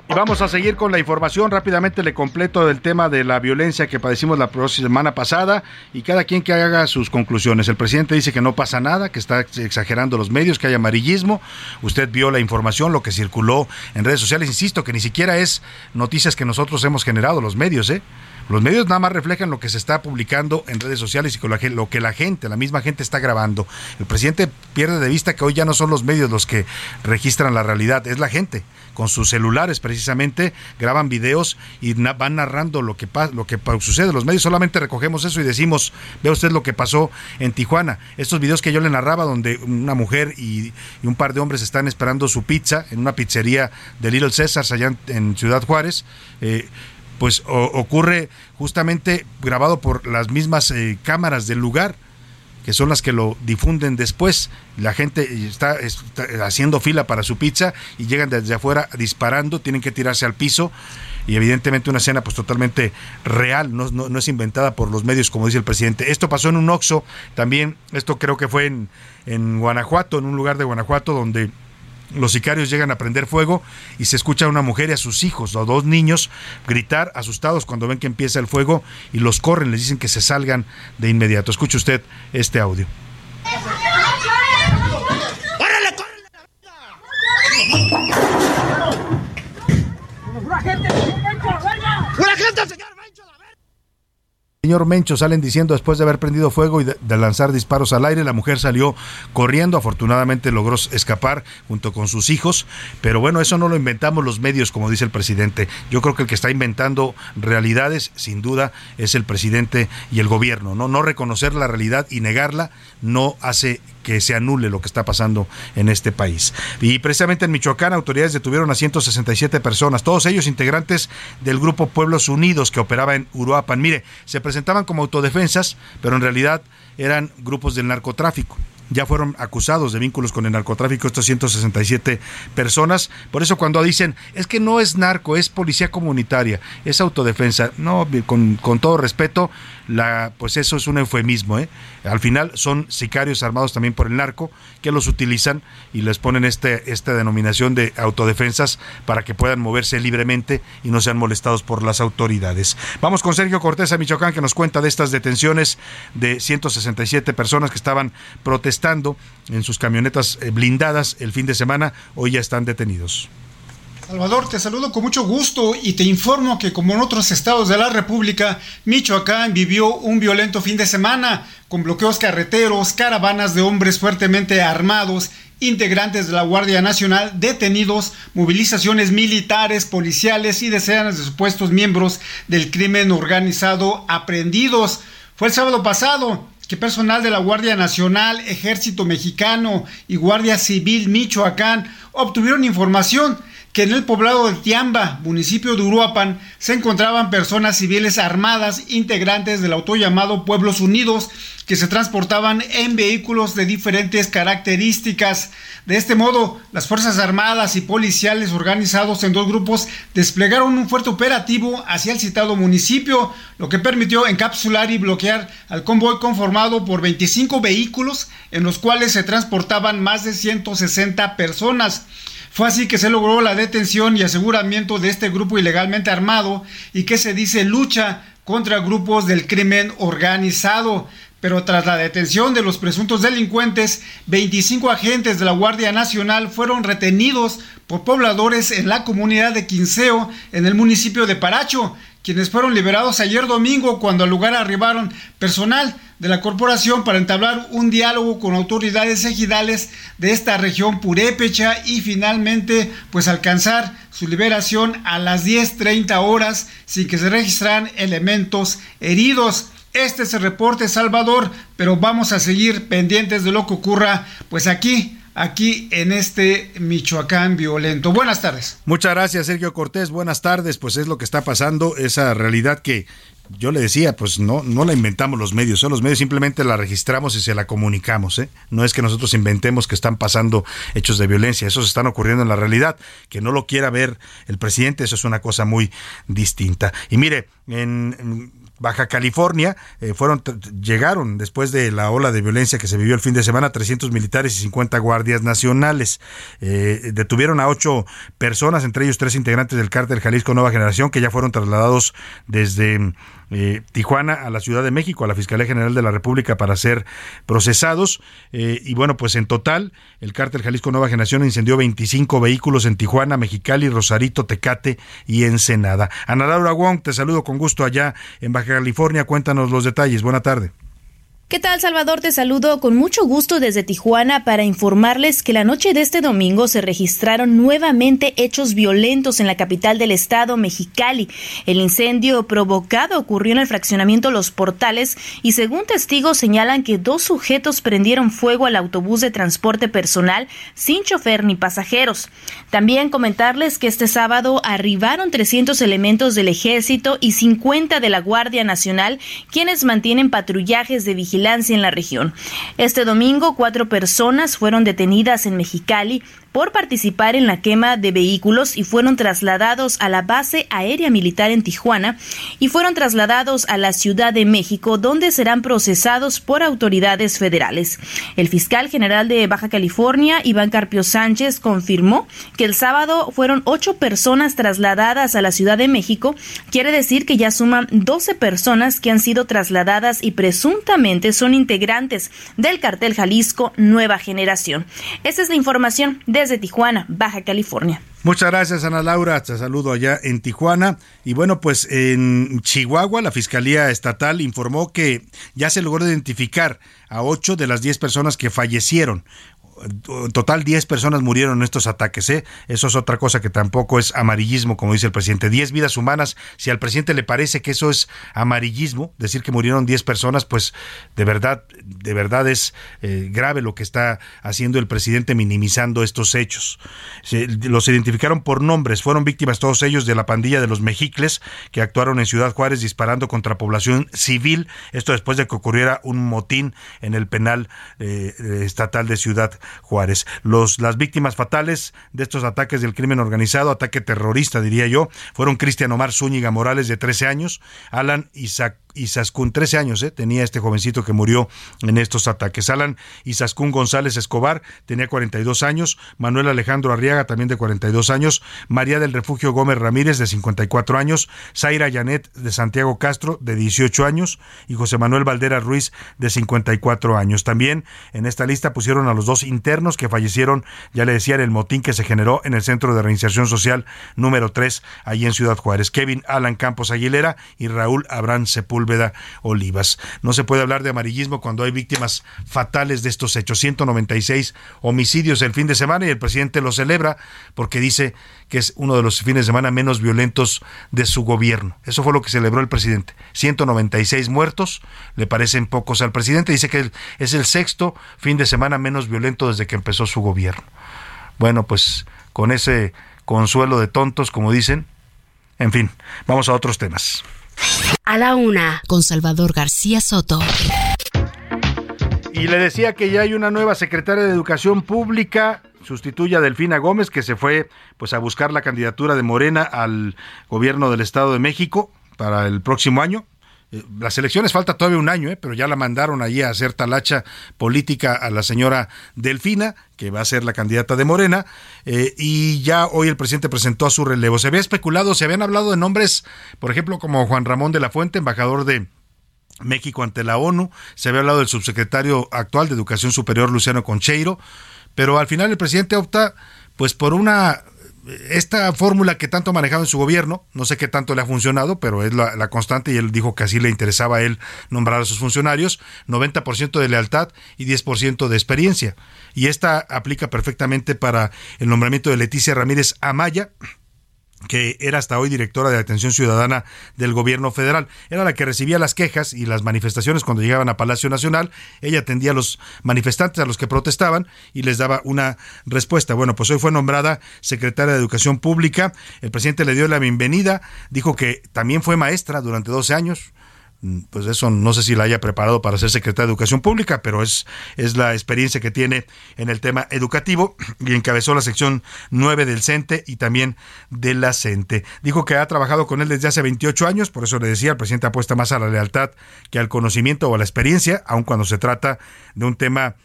Y vamos a seguir con la información. Rápidamente le completo el tema de la violencia que padecimos la semana pasada y cada quien que haga sus conclusiones. El presidente dice que no pasa nada, que está exagerando los medios, que hay amarillismo. Usted vio la información, lo que circuló en redes sociales. Insisto que ni siquiera es noticias que nosotros hemos generado, los medios, ¿eh? Los medios nada más reflejan lo que se está publicando en redes sociales y con lo que la gente, la misma gente está grabando. El presidente pierde de vista que hoy ya no son los medios los que registran la realidad, es la gente. Con sus celulares precisamente graban videos y van narrando lo que, lo que sucede. Los medios solamente recogemos eso y decimos, ve usted lo que pasó en Tijuana. Estos videos que yo le narraba donde una mujer y, un par de hombres están esperando su pizza en una pizzería de Little Caesars allá en, Ciudad Juárez. Eh, pues ocurre justamente grabado por las mismas eh, cámaras del lugar que son las que lo difunden después. La gente está, haciendo fila para su pizza y llegan desde afuera disparando, tienen que tirarse al piso y evidentemente una escena pues totalmente real, no, no, es inventada por los medios como dice el presidente. Esto pasó en un Oxxo, también esto creo que fue en, en Guanajuato, en un lugar de Guanajuato donde los sicarios llegan a prender fuego y se escucha a una mujer y a sus hijos, o dos niños, gritar asustados cuando ven que empieza el fuego y los corren, les dicen que se salgan de inmediato. Escuche usted este audio. señor Mencho salen diciendo después de haber prendido fuego y de, lanzar disparos al aire, la mujer salió corriendo, afortunadamente logró escapar junto con sus hijos, pero bueno, eso no lo inventamos los medios, como dice el presidente. Yo creo que el que está inventando realidades, sin duda, es el presidente y el gobierno. No, no reconocer la realidad y negarla no hace que se anule lo que está pasando en este país. Y precisamente en Michoacán, autoridades detuvieron a 167 personas, todos ellos integrantes del grupo Pueblos Unidos que operaba en Uruapan. Mire, se presentaban como autodefensas, pero en realidad eran grupos del narcotráfico ya fueron acusados de vínculos con el narcotráfico estos 167 personas. Por eso cuando dicen, es que no es narco, es policía comunitaria, es autodefensa, no, con, con todo respeto, la, pues eso es un eufemismo. ¿eh? Al final son sicarios armados también por el narco que los utilizan y les ponen este, esta denominación de autodefensas para que puedan moverse libremente y no sean molestados por las autoridades. Vamos con Sergio Cortés a Michoacán que nos cuenta de estas detenciones de 167 personas que estaban protestando en sus camionetas eh, blindadas el fin de semana. Hoy ya están detenidos. Salvador, te saludo con mucho gusto y te informo que como en otros estados de la República, Michoacán vivió un violento fin de semana con bloqueos carreteros, caravanas de hombres fuertemente armados, integrantes de la Guardia Nacional detenidos, movilizaciones militares, policiales y decenas de supuestos miembros del crimen organizado aprendidos. Fue el sábado pasado que personal de la Guardia Nacional, Ejército Mexicano y Guardia Civil Michoacán obtuvieron información que en el poblado de Tiamba, municipio de Uruapan, se encontraban personas civiles armadas integrantes del auto llamado Pueblos Unidos que se transportaban en vehículos de diferentes características. De este modo, las Fuerzas Armadas y policiales organizados en dos grupos desplegaron un fuerte operativo hacia el citado municipio, lo que permitió encapsular y bloquear al convoy conformado por 25 vehículos en los cuales se transportaban más de 160 personas. Fue así que se logró la detención y aseguramiento de este grupo ilegalmente armado y que se dice lucha contra grupos del crimen organizado. Pero tras la detención de los presuntos delincuentes, 25 agentes de la Guardia Nacional fueron retenidos por pobladores en la comunidad de Quinceo, en el municipio de Paracho, quienes fueron liberados ayer domingo cuando al lugar arribaron personal de la corporación para entablar un diálogo con autoridades ejidales de esta región purépecha y finalmente pues alcanzar su liberación a las 10.30 horas sin que se registraran elementos heridos. Este es el reporte Salvador, pero vamos a seguir pendientes de lo que ocurra pues aquí aquí en este Michoacán violento. Buenas tardes. Muchas gracias, Sergio Cortés. Buenas tardes. Pues es lo que está pasando, esa realidad que yo le decía, pues no, no la inventamos los medios, son los medios simplemente la registramos y se la comunicamos. ¿eh? No es que nosotros inventemos que están pasando hechos de violencia, esos están ocurriendo en la realidad. Que no lo quiera ver el presidente, eso es una cosa muy distinta. Y mire, en Baja California, eh, fueron llegaron después de la ola de violencia que se vivió el fin de semana 300 militares y 50 guardias nacionales. Eh, detuvieron a ocho personas, entre ellos tres integrantes del cártel Jalisco Nueva Generación, que ya fueron trasladados desde eh, Tijuana a la Ciudad de México, a la Fiscalía General de la República para ser procesados. Eh, y bueno, pues en total, el cártel Jalisco Nueva Generación incendió 25 vehículos en Tijuana, Mexicali, Rosarito, Tecate y Ensenada. Ana Laura Wong, te saludo con gusto allá en Baja California. Cuéntanos los detalles. Buena tarde. ¿Qué tal, Salvador? Te saludo con mucho gusto desde Tijuana para informarles que la noche de este domingo se registraron nuevamente hechos violentos en la capital del estado, Mexicali. El incendio provocado ocurrió en el fraccionamiento Los Portales y según testigos señalan que dos sujetos prendieron fuego al autobús de transporte personal sin chofer ni pasajeros. También comentarles que este sábado arribaron 300 elementos del ejército y 50 de la Guardia Nacional, quienes mantienen patrullajes de vigilancia en la región. Este domingo, cuatro personas fueron detenidas en Mexicali por participar en la quema de vehículos y fueron trasladados a la base aérea militar en Tijuana y fueron trasladados a la Ciudad de México, donde serán procesados por autoridades federales. El fiscal general de Baja California, Iván Carpio Sánchez, confirmó que el sábado fueron ocho personas trasladadas a la Ciudad de México. Quiere decir que ya suman 12 personas que han sido trasladadas y presuntamente son integrantes del cartel Jalisco Nueva Generación. Esa es la información de desde Tijuana, Baja California. Muchas gracias, Ana Laura. Te saludo allá en Tijuana. Y bueno, pues en Chihuahua, la Fiscalía Estatal informó que ya se logró identificar a ocho de las diez personas que fallecieron en total 10 personas murieron en estos ataques. ¿eh? Eso es otra cosa que tampoco es amarillismo, como dice el presidente. 10 vidas humanas. Si al presidente le parece que eso es amarillismo, decir que murieron 10 personas, pues de verdad, de verdad es eh, grave lo que está haciendo el presidente minimizando estos hechos. los identificaron por nombres. Fueron víctimas todos ellos de la pandilla de los Mejicles que actuaron en Ciudad Juárez disparando contra población civil. Esto después de que ocurriera un motín en el penal eh, estatal de Ciudad Juárez. Los, las víctimas fatales de estos ataques del crimen organizado, ataque terrorista diría yo, fueron Cristian Omar Zúñiga Morales de 13 años, Alan Isaac Isaskun, 13 años, ¿eh? tenía este jovencito que murió en estos ataques. Alan Isaskun González Escobar tenía 42 años, Manuel Alejandro Arriaga también de 42 años, María del Refugio Gómez Ramírez de 54 años, Zaira Yanet de Santiago Castro de 18 años y José Manuel Valdera Ruiz de 54 años. También en esta lista pusieron a los dos internos que fallecieron, ya le decía, en el motín que se generó en el Centro de Reinserción Social número 3, allí en Ciudad Juárez. Kevin Alan Campos Aguilera y Raúl Abrán Sepúlveda Olivas. No se puede hablar de amarillismo cuando hay víctimas fatales de estos hechos. 196 homicidios el fin de semana y el presidente lo celebra porque dice que es uno de los fines de semana menos violentos de su gobierno. Eso fue lo que celebró el presidente. 196 muertos, le parecen pocos al presidente. Dice que es el sexto fin de semana menos violento desde que empezó su gobierno. Bueno, pues con ese consuelo de tontos, como dicen. En fin, vamos a otros temas. A la una, con Salvador García Soto. Y le decía que ya hay una nueva secretaria de Educación Pública, sustituye a Delfina Gómez, que se fue pues a buscar la candidatura de Morena al gobierno del Estado de México para el próximo año. Eh, las elecciones falta todavía un año, ¿eh? pero ya la mandaron allí a hacer talacha política a la señora Delfina, que va a ser la candidata de Morena, eh, y ya hoy el presidente presentó a su relevo. Se había especulado, se habían hablado de nombres, por ejemplo, como Juan Ramón de la Fuente, embajador de México ante la ONU, se había hablado del subsecretario actual de Educación Superior, Luciano Concheiro, pero al final el presidente opta pues por una esta fórmula que tanto ha manejado en su gobierno, no sé qué tanto le ha funcionado, pero es la, constante y él dijo que así le interesaba a él nombrar a sus funcionarios, 90% de lealtad y 10% de experiencia. Y esta aplica perfectamente para el nombramiento de Leticia Ramírez Amaya, que era hasta hoy directora de atención ciudadana del gobierno federal. Era la que recibía las quejas y las manifestaciones cuando llegaban a Palacio Nacional. Ella atendía a los manifestantes, a los que protestaban, y les daba una respuesta. Bueno, pues hoy fue nombrada secretaria de Educación Pública. El presidente le dio la bienvenida, dijo que también fue maestra durante 12 años, pues eso no sé si la haya preparado para ser secretaria de Educación Pública, pero es, es la experiencia que tiene en el tema educativo y encabezó la sección 9 del CENTE y también de la CENTE. Dijo que ha trabajado con él desde hace 28 años, por eso le decía, el presidente apuesta más a la lealtad que al conocimiento o a la experiencia, aun cuando se trata de un tema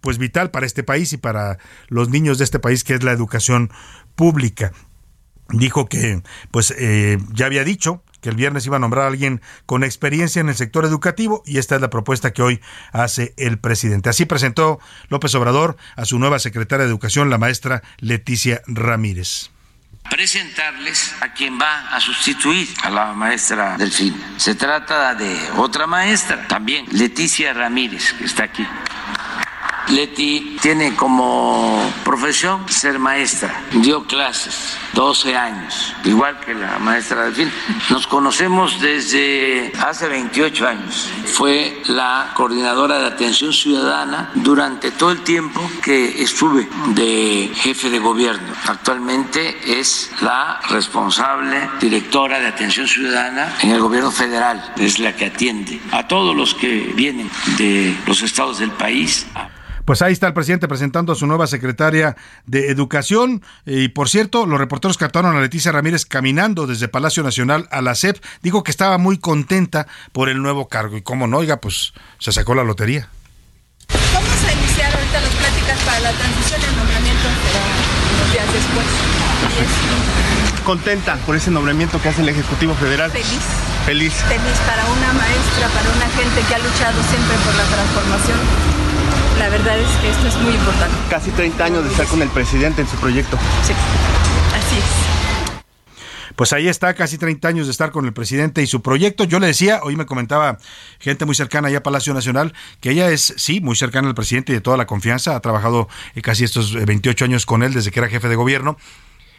pues vital para este país y para los niños de este país, que es la educación pública dijo que pues eh, ya había dicho que el viernes iba a nombrar a alguien con experiencia en el sector educativo y esta es la propuesta que hoy hace el presidente. Así presentó López Obrador a su nueva secretaria de Educación, la maestra Leticia Ramírez presentarles a quien va a sustituir a la maestra Delfín. Se trata de otra maestra, también Leticia Ramírez, que está aquí. Leti tiene como profesión ser maestra. Dio clases 12 años, igual que la maestra Delfín. Nos conocemos desde hace 28 años. Fue la coordinadora de atención ciudadana durante todo el tiempo que estuve de jefe de gobierno. Actualmente es la responsable directora de atención ciudadana en el gobierno federal. Es la que atiende a todos los que vienen de los estados del país. Pues ahí está el presidente presentando a su nueva secretaria de Educación. Y por cierto, los reporteros captaron a Leticia Ramírez caminando desde Palacio Nacional a la SEP. Dijo que estaba muy contenta por el nuevo cargo. Y como no, oiga, pues se sacó la lotería. Vamos a iniciar ahorita las pláticas para la transición y el nombramiento unos días después. ¿Contenta por ese nombramiento que hace el Ejecutivo Federal? Feliz. Feliz. Feliz para una maestra, para una gente que ha luchado siempre por la transformación la verdad es que esto es muy importante. Casi 30 años de estar con el presidente en su proyecto. Sí, así es. Pues ahí está, casi 30 años de estar con el presidente y su proyecto. Yo le decía, hoy me comentaba gente muy cercana allá a Palacio Nacional, que ella es, sí, muy cercana al presidente y de toda la confianza. Ha trabajado eh, casi estos 28 eh, años con él desde que era jefe de gobierno,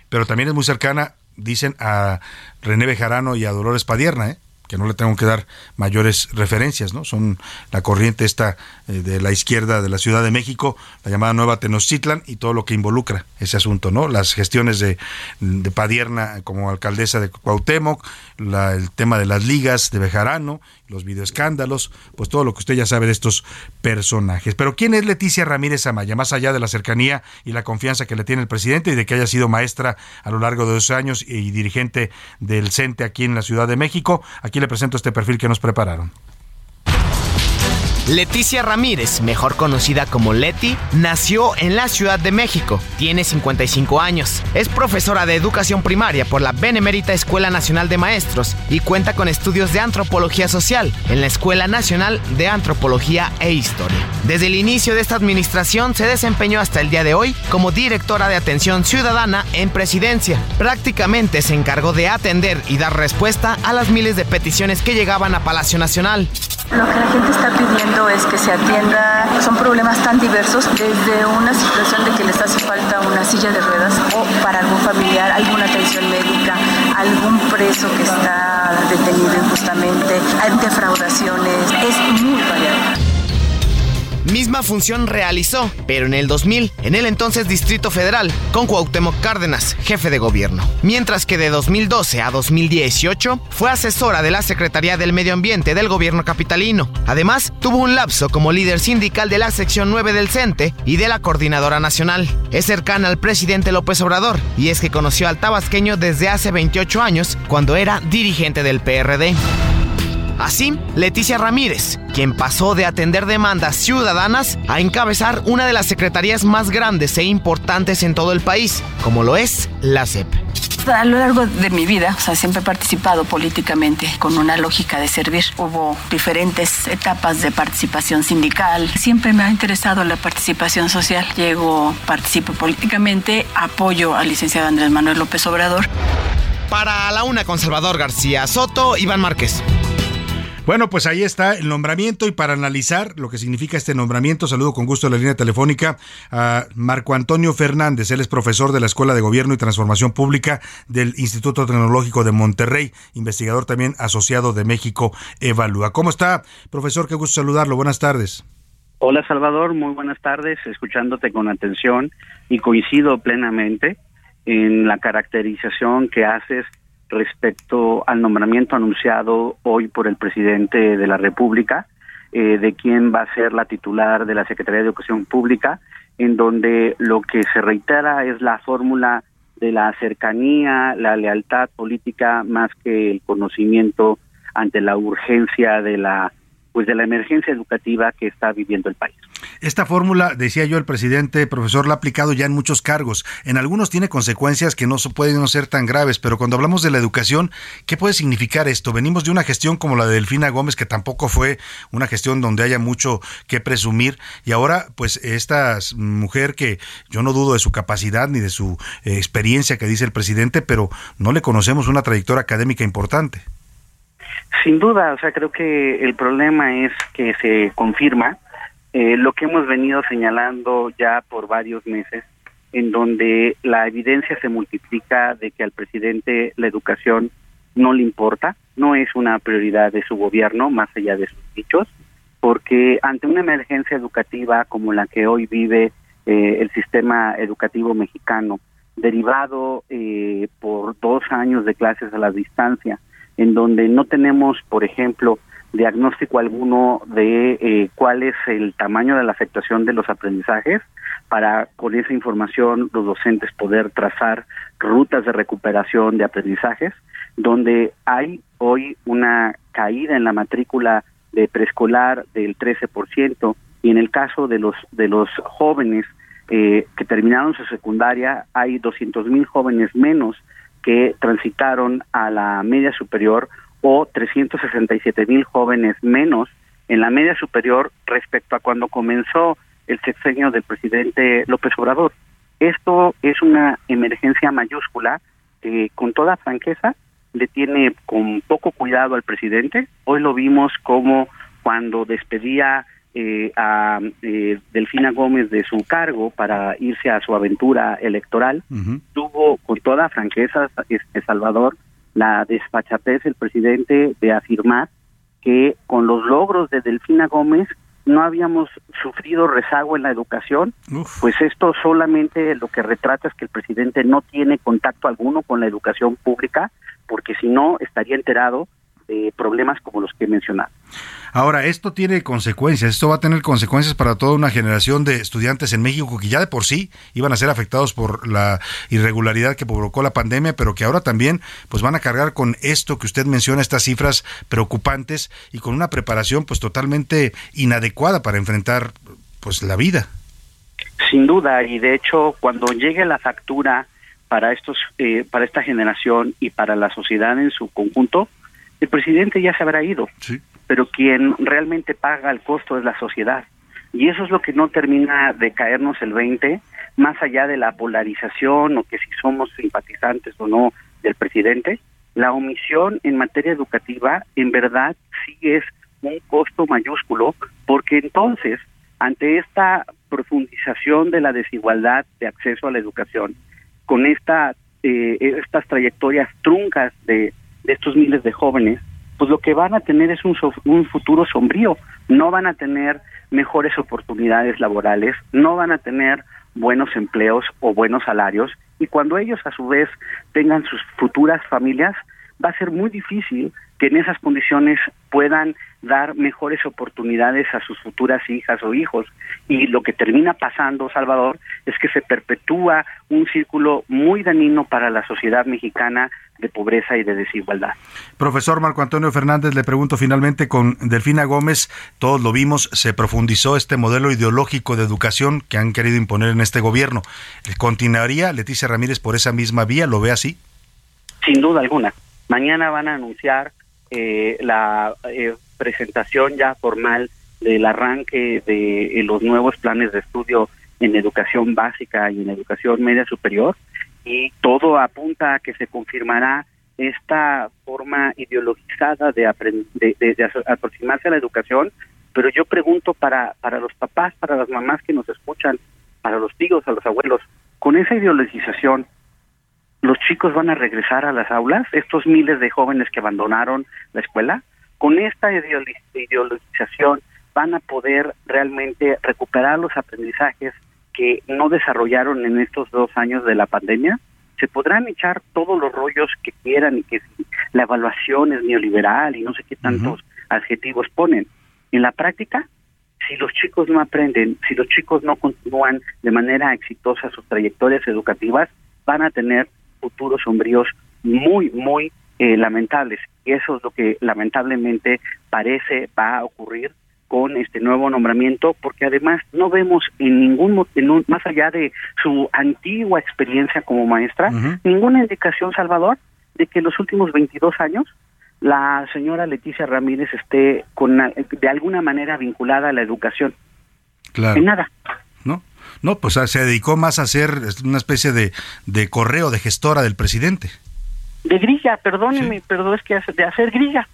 pero también es muy cercana, dicen, a René Bejarano y a Dolores Padierna, ¿eh? Que no le tengo que dar mayores referencias, ¿no? Son la corriente esta eh, de la izquierda de la Ciudad de México, la llamada Nueva Tenochtitlan y todo lo que involucra ese asunto, ¿no? Las gestiones de, de Padierna como alcaldesa de Cuauhtémoc, el tema de las ligas de Bejarano, los videoescándalos, pues todo lo que usted ya sabe de estos personajes. Pero ¿quién es Leticia Ramírez Amaya? Más allá de la cercanía y la confianza que le tiene el presidente y de que haya sido maestra a lo largo de dos años y dirigente del CENTE aquí en la Ciudad de México, aquí le presento este perfil que nos prepararon. Leticia Ramírez, mejor conocida como Leti, nació en la Ciudad de México. Tiene 55 años. Es profesora de educación primaria por la Benemérita Escuela Nacional de Maestros y cuenta con estudios de antropología social en la Escuela Nacional de Antropología e Historia. Desde el inicio de esta administración se desempeñó hasta el día de hoy como directora de atención ciudadana en presidencia. Prácticamente se encargó de atender y dar respuesta a las miles de peticiones que llegaban a Palacio Nacional. Lo que la gente está pidiendo es que se atienda, son problemas tan diversos, desde una situación de que les hace falta una silla de ruedas o para algún familiar, alguna atención médica, algún preso que está detenido injustamente, defraudaciones, es muy variado misma función realizó, pero en el 2000, en el entonces Distrito Federal, con Cuauhtémoc Cárdenas, jefe de gobierno. Mientras que de 2012 a 2018 fue asesora de la Secretaría del Medio Ambiente del gobierno capitalino. Además, tuvo un lapso como líder sindical de la sección 9 del CENTE y de la Coordinadora Nacional. Es cercana al presidente López Obrador y es que conoció al tabasqueño desde hace 28 años, cuando era dirigente del PRD. Así, Leticia Ramírez, quien pasó de atender demandas ciudadanas a encabezar una de las secretarías más grandes e importantes en todo el país, como lo es la CEP. a lo largo de mi vida, o sea, siempre he participado políticamente con una lógica de servir. Hubo diferentes etapas de participación sindical. Siempre me ha interesado la participación social. Llego, participo políticamente, apoyo al licenciado Andrés Manuel López Obrador. Para la una con Salvador García Soto, Iván Márquez. Bueno, pues ahí está el nombramiento y para analizar lo que significa este nombramiento, saludo con gusto la línea telefónica a Marco Antonio Fernández. Él es profesor de la Escuela de Gobierno y Transformación Pública del Instituto Tecnológico de Monterrey, investigador también asociado de México Evalúa. ¿Cómo está, profesor? Qué gusto saludarlo. Buenas tardes. Hola, Salvador. Muy buenas tardes. Escuchándote con atención y coincido plenamente en la caracterización que haces respecto al nombramiento anunciado hoy por el presidente de la República, eh, de quién va a ser la titular de la Secretaría de Educación Pública, en donde lo que se reitera es la fórmula de la cercanía, la lealtad política, más que el conocimiento ante la urgencia de la pues de la emergencia educativa que está viviendo el país. Esta fórmula, decía yo el presidente, profesor, la ha aplicado ya en muchos cargos. En algunos tiene consecuencias que no pueden no ser tan graves, pero cuando hablamos de la educación, ¿qué puede significar esto? Venimos de una gestión como la de Delfina Gómez, que tampoco fue una gestión donde haya mucho que presumir, y ahora, pues, esta mujer que yo no dudo de su capacidad ni de su eh, experiencia que dice el presidente, pero no le conocemos una trayectoria académica importante. Sin duda, o sea, creo que el problema es que se confirma eh, lo que hemos venido señalando ya por varios meses, en donde la evidencia se multiplica de que al presidente la educación no le importa, no es una prioridad de su gobierno, más allá de sus dichos, porque ante una emergencia educativa como la que hoy vive eh, el sistema educativo mexicano, derivado eh, por dos años de clases a la distancia, en donde no tenemos, por ejemplo, diagnóstico alguno de eh, cuál es el tamaño de la afectación de los aprendizajes para con esa información los docentes poder trazar rutas de recuperación de aprendizajes donde hay hoy una caída en la matrícula de preescolar del 13% y en el caso de los de los jóvenes eh, que terminaron su secundaria hay 200 mil jóvenes menos que transitaron a la media superior o 367 mil jóvenes menos en la media superior respecto a cuando comenzó el sexenio del presidente López Obrador. Esto es una emergencia mayúscula que con toda franqueza le tiene con poco cuidado al presidente. Hoy lo vimos como cuando despedía eh, a eh, Delfina Gómez de su cargo para irse a su aventura electoral, tuvo con toda franqueza, este Salvador, la desfachatez del presidente de afirmar que con los logros de Delfina Gómez no habíamos sufrido rezago en la educación, pues esto solamente lo que retrata es que el presidente no tiene contacto alguno con la educación pública, porque si no estaría enterado de problemas como los que he mencionado. Ahora, esto tiene consecuencias, esto va a tener consecuencias para toda una generación de estudiantes en México que ya de por sí iban a ser afectados por la irregularidad que provocó la pandemia, pero que ahora también pues van a cargar con esto que usted menciona, estas cifras preocupantes y con una preparación pues totalmente inadecuada para enfrentar pues la vida. Sin duda, y de hecho cuando llegue la factura para estos eh, para esta generación y para la sociedad en su conjunto, el presidente ya se habrá ido. Sí pero quien realmente paga el costo es la sociedad. Y eso es lo que no termina de caernos el 20, más allá de la polarización o que si somos simpatizantes o no del presidente, la omisión en materia educativa en verdad sí es un costo mayúsculo, porque entonces, ante esta profundización de la desigualdad de acceso a la educación, con esta eh, estas trayectorias truncas de, de estos miles de jóvenes, pues lo que van a tener es un, un futuro sombrío, no van a tener mejores oportunidades laborales, no van a tener buenos empleos o buenos salarios y cuando ellos a su vez tengan sus futuras familias, va a ser muy difícil que en esas condiciones puedan dar mejores oportunidades a sus futuras hijas o hijos. Y lo que termina pasando, Salvador, es que se perpetúa un círculo muy dañino para la sociedad mexicana de pobreza y de desigualdad. Profesor Marco Antonio Fernández, le pregunto finalmente con Delfina Gómez, todos lo vimos, se profundizó este modelo ideológico de educación que han querido imponer en este gobierno. ¿Continuaría Leticia Ramírez por esa misma vía? ¿Lo ve así? sin duda alguna. Mañana van a anunciar eh, la eh, presentación ya formal del arranque de eh, los nuevos planes de estudio en educación básica y en educación media superior. Y todo apunta a que se confirmará esta forma ideologizada de, de, de, aproximarse a la educación, pero yo pregunto para, para los papás, para las mamás que nos escuchan, para los tíos, a los abuelos, con esa ideologización, ¿los chicos van a regresar a las aulas? Estos miles de jóvenes que abandonaron la escuela, con esta ideologización van a poder realmente recuperar los aprendizajes que no desarrollaron en estos dos años de la pandemia? se podrán echar todos los rollos que quieran y que la evaluación es neoliberal y no sé qué tantos adjetivos ponen. En la práctica, si los chicos no aprenden, si los chicos no continúan de manera exitosa sus trayectorias educativas, van a tener futuros sombríos muy, muy eh, lamentables. Y eso es lo que lamentablemente parece va a ocurrir con este nuevo nombramiento, porque además no vemos en ningún, en más allá de su antigua experiencia como maestra, ninguna indicación, Salvador, de que en los últimos 22 años la señora Leticia Ramírez esté con de alguna manera vinculada a la educación. Claro. En nada. ¿No? Pues se dedicó más a ser una especie de, de correo de gestora del presidente. De grilla, perdóneme, pero es que de hacer grilla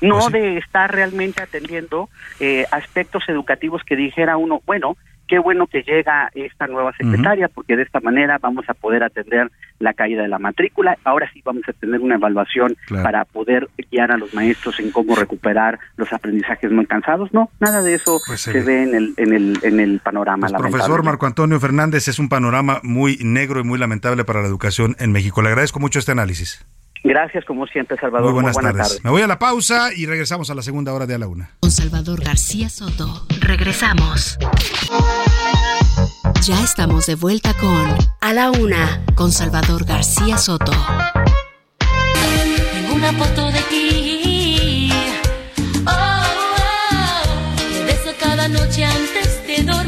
no pues de estar realmente atendiendo eh, aspectos educativos que dijera uno, bueno, qué bueno que llega esta nueva secretaria, porque de esta manera vamos a poder atender la caída de la matrícula. Ahora sí vamos a tener una evaluación para poder guiar a los maestros en cómo recuperar los aprendizajes muy cansados. No, nada de eso pues se, ve en el, en el, en el panorama. Pues, profesor Marco Antonio Fernández, es un panorama muy negro y muy lamentable para la educación en México. Le agradezco mucho este análisis. Gracias, como siempre, Salvador. Muy buenas, tardes. Me voy a la pausa y regresamos a la segunda hora de A la Una. Con Salvador García Soto. Regresamos. Ya estamos de vuelta con A la Una, con Salvador García Soto. Tengo una foto de ti. Oh, oh, oh. beso cada noche antes de dormir.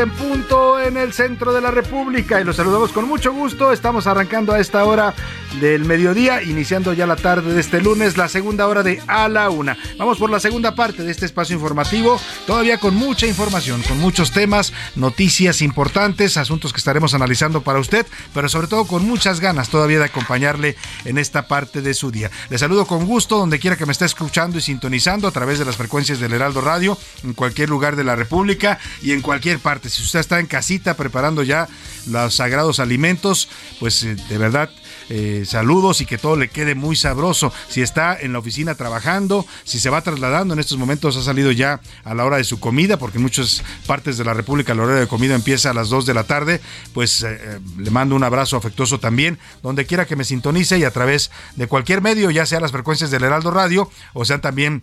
En punto en el centro de la República y los saludamos con mucho gusto. Estamos arrancando a esta hora del mediodía, iniciando ya la tarde de este lunes, la segunda hora de A la Una. Vamos por la segunda parte de este espacio informativo, todavía con mucha información, con muchos temas, noticias importantes, asuntos que estaremos analizando para usted, pero sobre todo con muchas ganas todavía de acompañarle en esta parte de su día. Le saludo con gusto donde quiera que me esté escuchando y sintonizando a través de las frecuencias del Heraldo Radio, en cualquier lugar de la República y en cualquier parte. Si usted está en casita preparando ya los sagrados alimentos, pues eh, de verdad eh, saludos y que todo le quede muy sabroso. Si está en la oficina trabajando, si se va trasladando, en estos momentos ha salido ya a la hora de su comida, porque en muchas partes de la República la hora de comida empieza a las 2 de la tarde, pues eh, le mando un abrazo afectuoso también, donde quiera que me sintonice y a través de cualquier medio, ya sea las frecuencias del Heraldo Radio o sean también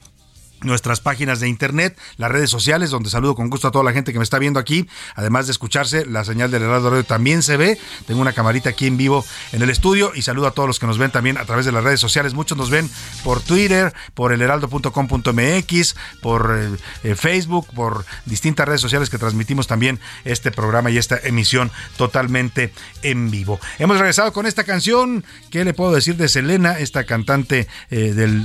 nuestras páginas de internet, las redes sociales, donde saludo con gusto a toda la gente que me está viendo aquí. Además de escucharse, la señal del Heraldo Radio también se ve. Tengo una camarita aquí en vivo en el estudio y saludo a todos los que nos ven también a través de las redes sociales. Muchos nos ven por Twitter, por elheraldo.com.mx, por eh, eh, Facebook, por distintas redes sociales que transmitimos también este programa y esta emisión totalmente en vivo. Hemos regresado con esta canción. ¿Qué le puedo decir de Selena, esta cantante eh,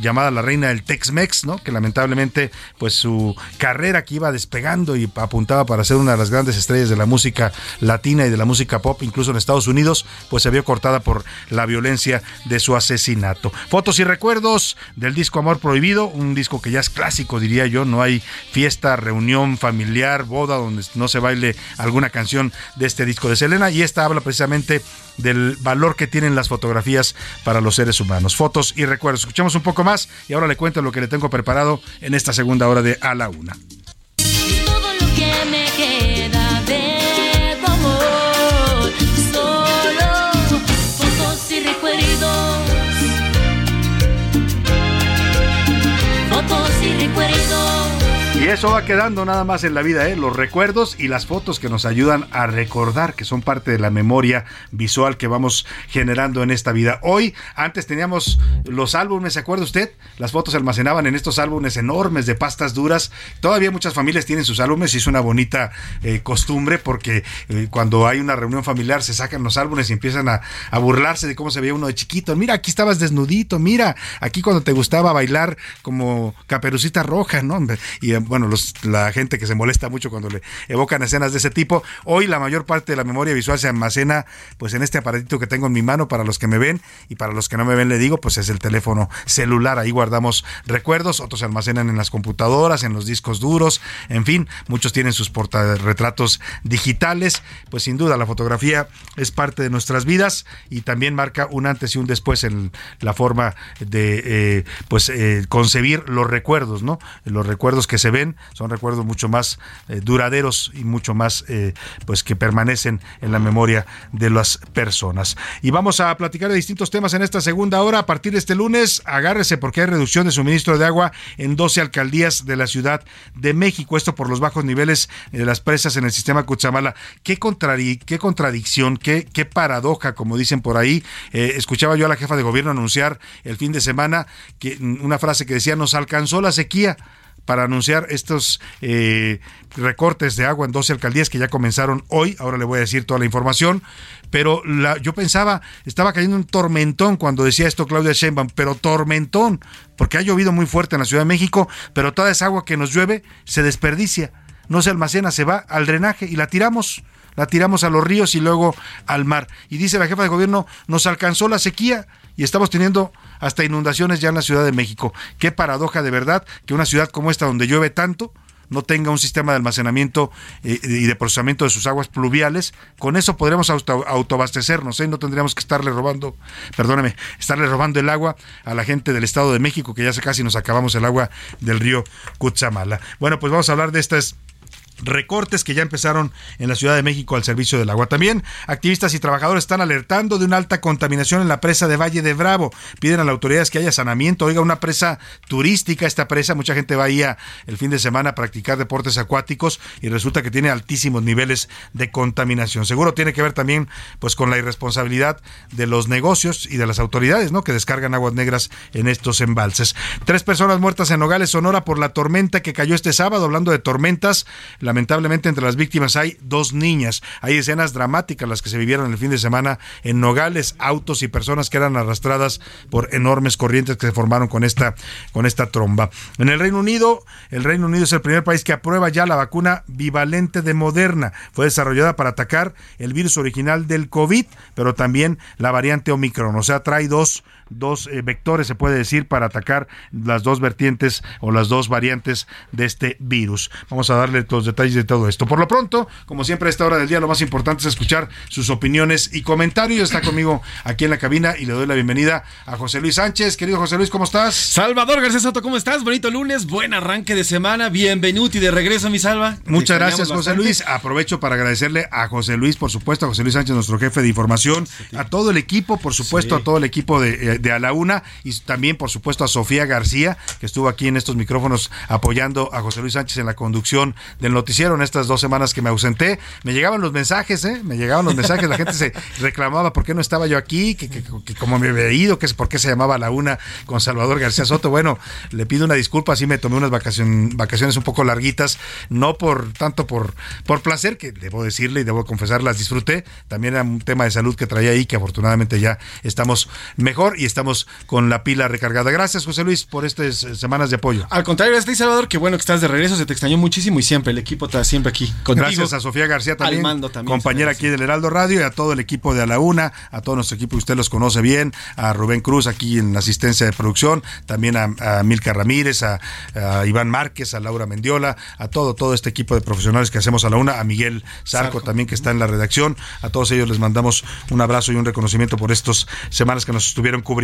llamada la reina del Tex-Mex? ¿No? Que lamentablemente, pues su carrera que iba despegando y apuntaba para ser una de las grandes estrellas de la música latina y de la música pop, incluso en Estados Unidos, pues se vio cortada por la violencia de su asesinato. Fotos y recuerdos del disco Amor Prohibido, un disco que ya es clásico, diría yo. No hay fiesta, reunión familiar, boda donde no se baile alguna canción de este disco de Selena. Y esta habla precisamente del valor que tienen las fotografías para los seres humanos. Fotos y recuerdos. Escuchamos un poco más y ahora le cuento lo que le tengo preparado en esta segunda hora de A la Una. Y eso va quedando nada más en la vida, ¿eh? los recuerdos y las fotos que nos ayudan a recordar, que son parte de la memoria visual que vamos generando en esta vida. Hoy, antes teníamos los álbumes, ¿se acuerda usted? Las fotos se almacenaban en estos álbumes enormes de pastas duras. Todavía muchas familias tienen sus álbumes y es una bonita eh, costumbre porque eh, cuando hay una reunión familiar se sacan los álbumes y empiezan a, a burlarse de cómo se veía uno de chiquito. Mira, aquí estabas desnudito, mira, aquí cuando te gustaba bailar como caperucita roja, ¿no? Y bueno, los, la gente que se molesta mucho cuando le evocan escenas de ese tipo. Hoy la mayor parte de la memoria visual se almacena pues en este aparatito que tengo en mi mano para los que me ven y para los que no me ven le digo pues es el teléfono celular. Ahí guardamos recuerdos, otros se almacenan en las computadoras, en los discos duros, en fin, muchos tienen sus portarretratos digitales. Pues sin duda la fotografía es parte de nuestras vidas y también marca un antes y un después en la forma de eh, pues eh, concebir los recuerdos, ¿no? Los recuerdos que se ven son recuerdos mucho más eh, duraderos y mucho más eh, pues que permanecen en la memoria de las personas. Y vamos a platicar de distintos temas en esta segunda hora. A partir de este lunes, agárrese porque hay reducción de suministro de agua en 12 alcaldías de la Ciudad de México. Esto por los bajos niveles de las presas en el sistema Cuchamala. Qué, contrari qué contradicción, qué, qué paradoja, como dicen por ahí. Eh, escuchaba yo a la jefa de gobierno anunciar el fin de semana que una frase que decía nos alcanzó la sequía para anunciar estos eh, recortes de agua en 12 alcaldías que ya comenzaron hoy. Ahora le voy a decir toda la información. Pero la, yo pensaba, estaba cayendo un tormentón cuando decía esto Claudia Sheinbaum, pero tormentón, porque ha llovido muy fuerte en la Ciudad de México, pero toda esa agua que nos llueve se desperdicia, no se almacena, se va al drenaje y la tiramos la tiramos a los ríos y luego al mar. Y dice la jefa de gobierno, nos alcanzó la sequía y estamos teniendo hasta inundaciones ya en la Ciudad de México. Qué paradoja de verdad que una ciudad como esta donde llueve tanto no tenga un sistema de almacenamiento eh, y de procesamiento de sus aguas pluviales, con eso podremos auto, autoabastecernos, ¿eh? no tendríamos que estarle robando, perdóneme, estarle robando el agua a la gente del Estado de México, que ya casi nos acabamos el agua del río Cutzamala. Bueno, pues vamos a hablar de estas recortes que ya empezaron en la Ciudad de México al servicio del agua. También activistas y trabajadores están alertando de una alta contaminación en la presa de Valle de Bravo. Piden a las autoridades que haya sanamiento. Oiga, una presa turística, esta presa, mucha gente va ahí el fin de semana a practicar deportes acuáticos y resulta que tiene altísimos niveles de contaminación. Seguro tiene que ver también pues con la irresponsabilidad de los negocios y de las autoridades, ¿no? Que descargan aguas negras en estos embalses. Tres personas muertas en Nogales, Sonora por la tormenta que cayó este sábado. Hablando de tormentas, Lamentablemente entre las víctimas hay dos niñas. Hay escenas dramáticas las que se vivieron el fin de semana en Nogales, autos y personas que eran arrastradas por enormes corrientes que se formaron con esta, con esta tromba. En el Reino Unido, el Reino Unido es el primer país que aprueba ya la vacuna bivalente de Moderna. Fue desarrollada para atacar el virus original del COVID, pero también la variante Omicron. O sea, trae dos dos eh, vectores, se puede decir, para atacar las dos vertientes o las dos variantes de este virus. Vamos a darle los detalles de todo esto. Por lo pronto, como siempre a esta hora del día, lo más importante es escuchar sus opiniones y comentarios. Está conmigo aquí en la cabina y le doy la bienvenida a José Luis Sánchez. Querido José Luis, ¿cómo estás? Salvador García Soto, ¿cómo estás? Bonito lunes, buen arranque de semana, bienvenido y de regreso, mi salva. Muchas gracias, José Luis. Aprovecho para agradecerle a José Luis, por supuesto, a José Luis Sánchez, nuestro jefe de información, a todo el equipo, por supuesto, a todo el equipo de, eh, de A la Una y también, por supuesto, a Sofía García, que estuvo aquí en estos micrófonos apoyando a José Luis Sánchez en la conducción del noticiero en estas dos semanas que me ausenté. Me llegaban los mensajes, ¿eh? Me llegaban los mensajes, la gente se reclamaba por qué no estaba yo aquí, que, que, que como me había ido, que es por qué se llamaba La Una con Salvador García Soto. Bueno, le pido una disculpa, sí me tomé unas vacaciones, vacaciones un poco larguitas, no por tanto por, por placer, que debo decirle y debo confesar, las disfruté. También era un tema de salud que traía ahí, que afortunadamente ya estamos mejor y estamos con la pila recargada. Gracias, José Luis, por estas eh, semanas de apoyo. Al contrario, gracias, Salvador. Qué bueno que estás de regreso. Se te extrañó muchísimo y siempre el equipo está siempre aquí contigo. Gracias a Sofía García también, también, compañera aquí del Heraldo Radio, y a todo el equipo de A la Una, a todo nuestro equipo que usted los conoce bien, a Rubén Cruz aquí en la asistencia de producción, también a, a Milka Ramírez, a, a Iván Márquez, a Laura Mendiola, a todo, todo este equipo de profesionales que hacemos a la una, a Miguel Zarco, también que está en la redacción, a todos ellos les mandamos un abrazo y un reconocimiento por estas semanas que nos estuvieron cubriendo.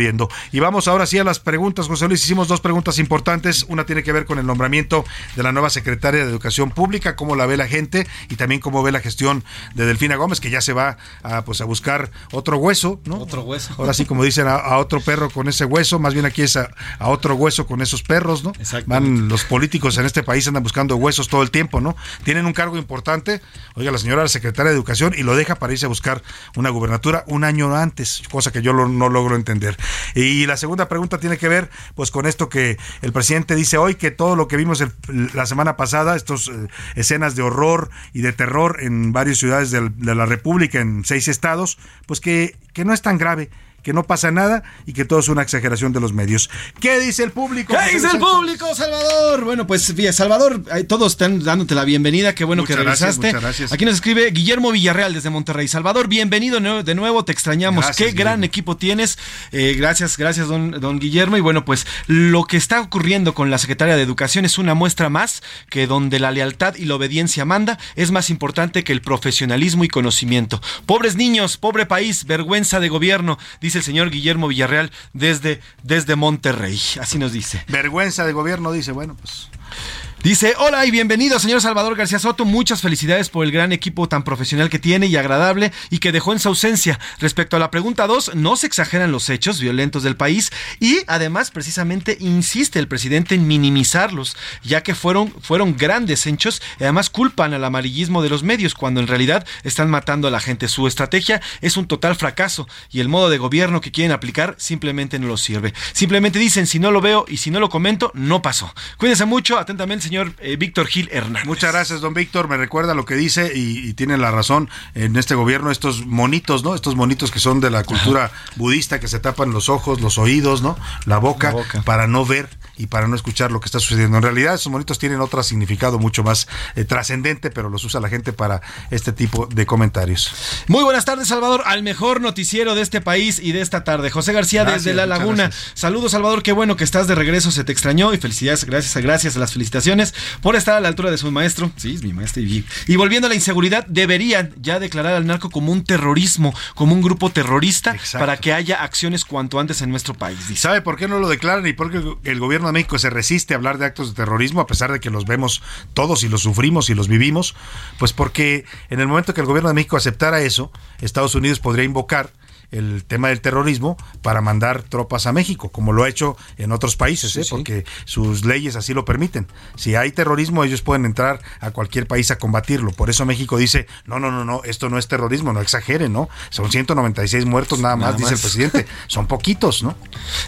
Y vamos ahora sí a las preguntas, José Luis, hicimos dos preguntas importantes, una tiene que ver con el nombramiento de la nueva secretaria de Educación Pública, cómo la ve la gente y también cómo ve la gestión de Delfina Gómez, que ya se va a, pues, a buscar otro hueso, ¿no? Otro hueso. Ahora sí, como dicen, a, a otro perro con ese hueso, más bien aquí es a, a otro hueso con esos perros, ¿no? Van los políticos en este país andan buscando huesos todo el tiempo, ¿no? Tienen un cargo importante, oiga, la señora la secretaria de Educación y lo deja para irse a buscar una gubernatura un año antes, cosa que yo lo- no logro entender. Y la segunda pregunta tiene que ver, pues, con esto que el presidente dice hoy, que todo lo que vimos el- la semana pasada, estos eh, escenas de horror y de terror en varias ciudades de la República, en seis estados, pues que, que no es tan grave que no pasa nada y que todo es una exageración de los medios. ¿Qué dice el público? ¿Qué dice el público, Salvador? Bueno, pues bien, Salvador, todos están dándote la bienvenida. Qué bueno Muchas que gracias, regresaste. muchas gracias. Aquí nos escribe Guillermo Villarreal desde Monterrey. Salvador, bienvenido de nuevo, te extrañamos. Gracias, Qué gran equipo tienes. Eh, gracias, gracias, don, don Guillermo. Y bueno, pues lo que está ocurriendo con la secretaria de Educación es una muestra más que donde la lealtad y la obediencia manda es más importante que el profesionalismo y conocimiento. Pobres niños, pobre país, vergüenza de gobierno, dice el señor Guillermo Villarreal desde, desde Monterrey. Así nos dice. Vergüenza de gobierno, dice, bueno, pues. Dice, hola y bienvenido, señor Salvador García Soto. Muchas felicidades por el gran equipo tan profesional que tiene y agradable y que dejó en su ausencia. Respecto a la pregunta 2, no se exageran los hechos violentos del país y además precisamente insiste el presidente en minimizarlos, ya que fueron, fueron grandes hechos y además culpan al amarillismo de los medios cuando en realidad están matando a la gente. Su estrategia es un total fracaso y el modo de gobierno que quieren aplicar simplemente no lo sirve. Simplemente dicen, si no lo veo y si no lo comento, no pasó. Cuídense mucho, atentamente, señor eh, Víctor Gil Hernández. Muchas gracias, don Víctor. Me recuerda lo que dice y, y tiene la razón en este gobierno, estos monitos, ¿no? Estos monitos que son de la cultura budista que se tapan los ojos, los oídos, ¿no? La boca, para no ver y para no escuchar lo que está sucediendo. En realidad, esos monitos tienen otro significado mucho más eh, trascendente, pero los usa la gente para este tipo de comentarios. Muy buenas tardes, Salvador, al mejor noticiero de este país y de esta tarde. José García Gracias, desde La Laguna. Saludos, Salvador, qué bueno que estás de regreso, se te extrañó y felicidades, gracias, gracias a las felicitaciones por estar a la altura de su maestro. Sí, es mi maestro. Y, y volviendo a la inseguridad, deberían ya declarar al narco como un terrorismo, como un grupo terrorista, para que haya acciones cuanto antes en nuestro país. dice. ¿Sabe por qué no lo declaran y por qué el gobierno de México se resiste a hablar de actos de terrorismo a pesar de que los vemos todos y los sufrimos y los vivimos? Pues porque en el momento que el gobierno de México aceptara eso, Estados Unidos podría invocar el tema del terrorismo para mandar tropas a México, como lo ha hecho en otros países, ¿eh? porque sus leyes así lo permiten. Si hay terrorismo, ellos pueden entrar a cualquier país a combatirlo. Por eso México dice, no, no, no, no, esto no es terrorismo, no exageren, ¿no? Son 196 muertos nada más, Nada dice el presidente. Son poquitos, ¿no?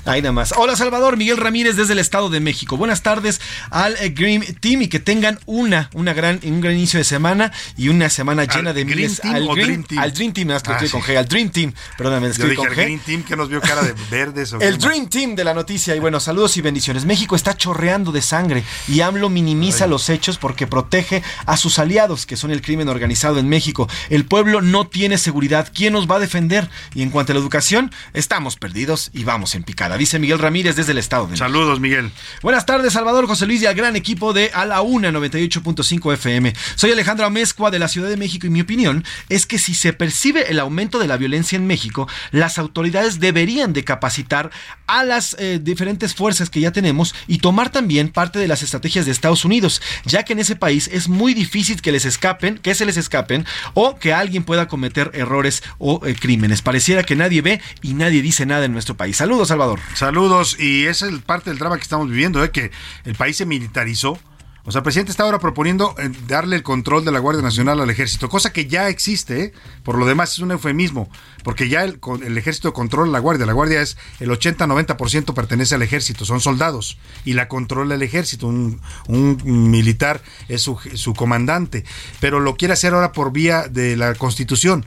Ahí nada más. Hola Salvador, Miguel Ramírez desde el Estado de México. Buenas tardes al eh, Green Team y que tengan una, una gran, un gran inicio de semana y una semana llena de Green miles. Team al Green, Dream Team? Al Dream Team, más que Ah, sí. con G, al Dream Team. Perdóname, Yo dije el. Green Team que nos vio cara de verdes. o El más. Dream Team de la noticia. Y bueno, saludos y bendiciones. México está chorreando de sangre y AMLO minimiza los hechos porque protege a sus aliados, que son el crimen organizado en México. El pueblo no tiene seguridad. ¿Quién nos va a defender? Y en cuanto a la educación, estamos perdidos y vamos en picada. Dice Miguel Ramírez desde el Estado de México. Saludos, Miguel. Buenas tardes, Salvador José Luis y al gran equipo de A la Una 98.5 FM. Soy Alejandro Amezcua de la Ciudad de México y mi opinión es que si se percibe el aumento de la violencia en México, las autoridades deberían de capacitar a las eh, diferentes fuerzas que ya tenemos y tomar también parte de las estrategias de Estados Unidos, ya que en ese país es muy difícil que les escapen, que se les escapen o que alguien pueda cometer errores o eh, crímenes. Pareciera que nadie ve y nadie dice nada en nuestro país. Saludos, Salvador. Saludos, y esa es parte del drama que estamos viviendo, ¿eh? que el país se militarizó. O sea, el presidente está ahora proponiendo eh, darle el control de la Guardia Nacional al ejército, cosa que ya existe, ¿eh? por lo demás es un eufemismo, porque ya el, ejército controla la Guardia, la Guardia es el 80-90% pertenece al ejército, son soldados, y la controla el ejército, un, militar es su comandante, pero lo quiere hacer ahora por vía de la Constitución.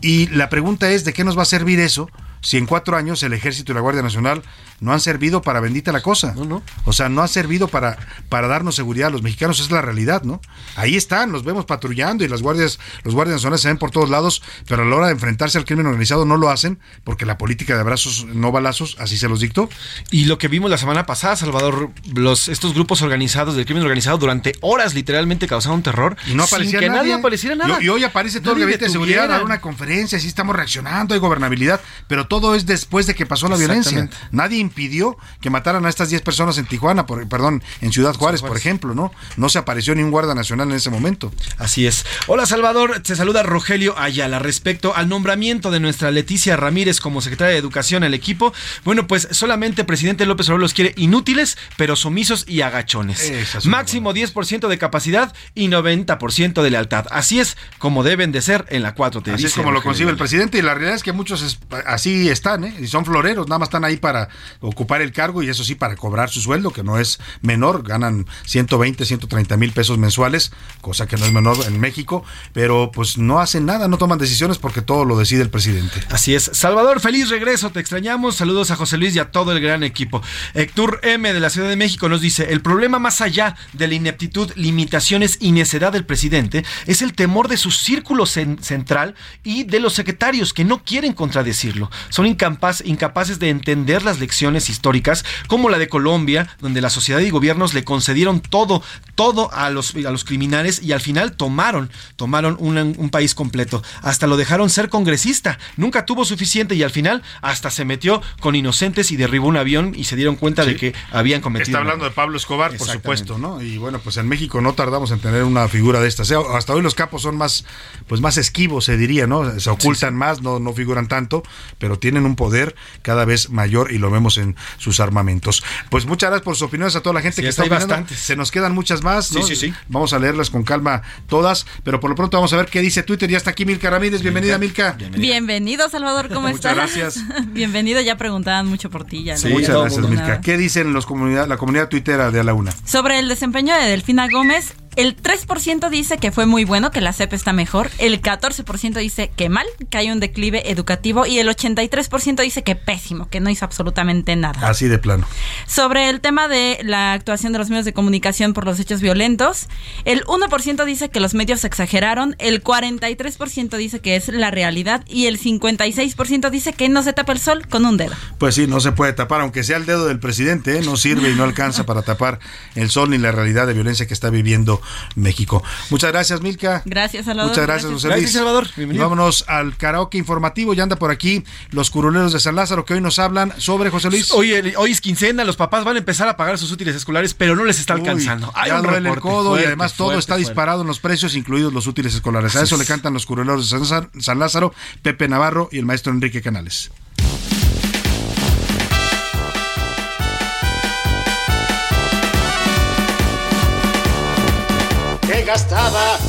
Y la pregunta es, ¿de qué nos va a servir eso? si en cuatro años el ejército y la Guardia Nacional no han servido para bendita la cosa. No, no. O sea, no ha servido para, para darnos seguridad a los mexicanos, es la realidad, ¿no? Ahí están, los vemos patrullando y las guardias, los guardias nacionales se ven por todos lados, pero a la hora de enfrentarse al crimen organizado no lo hacen porque la política de abrazos no balazos así se los dictó. Y lo que vimos la semana pasada, Salvador, los, estos grupos organizados del crimen organizado durante horas literalmente causaron terror y no aparecía sin que nadie. nadie apareciera nada. Y, y hoy aparece todo Nadie el gabinete de seguridad a dar una conferencia, así estamos reaccionando, hay gobernabilidad, pero todo es después de que pasó la violencia. Nadie impidió que mataran a estas 10 personas en Tijuana, por, perdón, en Ciudad Juárez, por ejemplo, ¿no? No se apareció ni un guardia nacional en ese momento. Así es. Hola Salvador, te saluda Rogelio Ayala respecto al nombramiento de nuestra Leticia Ramírez como secretaria de Educación al equipo. Bueno, pues solamente el presidente López Obrador los quiere inútiles, pero sumisos y agachones. Es Máximo 10% de capacidad y 90% de lealtad. Así es como deben de ser en la 4T. Así es como lo concibe el presidente y la realidad es que muchos es- así están, ¿eh? Y son floreros, nada más están ahí para ocupar el cargo y eso sí para cobrar su sueldo, que no es menor, ganan 120, 130 mil pesos mensuales, cosa que no es menor en México, pero pues no hacen nada, no toman decisiones porque todo lo decide el presidente. Así es. Salvador, feliz regreso, te extrañamos. Saludos a José Luis y a todo el gran equipo. Héctor M de la Ciudad de México nos dice, el problema más allá de la ineptitud, limitaciones y necedad del presidente es el temor de su círculo cen- central y de los secretarios que no quieren contradecirlo. Son incapaz- incapaces de entender las lecciones históricas como la de Colombia, donde la sociedad y gobiernos le concedieron todo, todo a los, a los criminales y al final tomaron, tomaron un, un país completo. Hasta lo dejaron ser congresista. Nunca tuvo suficiente y al final hasta se metió con inocentes y derribó un avión y se dieron cuenta de que habían cometido. Está hablando de. Pablo Escobar, por supuesto, ¿no? Y bueno, pues en México no tardamos en tener una figura de estas. O sea, hasta hoy los capos son más, pues más esquivos, se diría, ¿no? Se ocultan más, no, no figuran tanto, pero tienen un poder cada vez mayor y lo vemos en sus armamentos. Pues muchas gracias por sus opiniones a toda la gente Sí, que está bastantes. Se nos quedan muchas más, ¿no? Sí, sí, sí. Vamos a leerlas con calma todas, pero por lo pronto vamos a ver qué dice Twitter. Ya está aquí Milka Ramírez. Bienvenida, Milka. Bienvenido, Salvador, ¿cómo Muchas estás? gracias. Bienvenido, ya preguntaban mucho por ti. Ya muchas gracias. Milka. ¿Qué dicen los comunidad, la comunidad tuitera de A la Una? Sobre el desempeño de Delfina Gómez, el 3% dice que fue muy bueno, que la CEP está mejor, el 14% dice que mal, que hay un declive educativo y el 83% dice que pésimo, que no hizo absolutamente nada. Así de plano. Sobre el tema de la actuación de los medios de comunicación por los hechos violentos, el 1% dice que los medios exageraron, el 43% dice que es la realidad y el 56% dice que no se tapa el sol con un dedo. Pues sí, no se puede tapar, aunque sea el dedo del presidente, ¿eh? no sirve y no alcanza para tapar el sol ni la realidad de violencia que está viviendo México. Muchas gracias, Milka. Gracias, Salvador. Muchas gracias, José Gracias, Luis. Salvador. Y Bienvenido. Vámonos al karaoke informativo. Ya anda por aquí los curuleros de San Lázaro que hoy nos hablan sobre José Luis. Hoy, el- hoy es quincena, los papás van a empezar a pagar sus útiles escolares, pero no les está Uy, alcanzando. Hay ya un duele el codo y fuerte, además todo está fuerte. disparado en los precios, incluidos los útiles escolares. A eso es. le cantan los curuleros de San Lázaro, Pepe Navarro y el maestro Enrique Canales.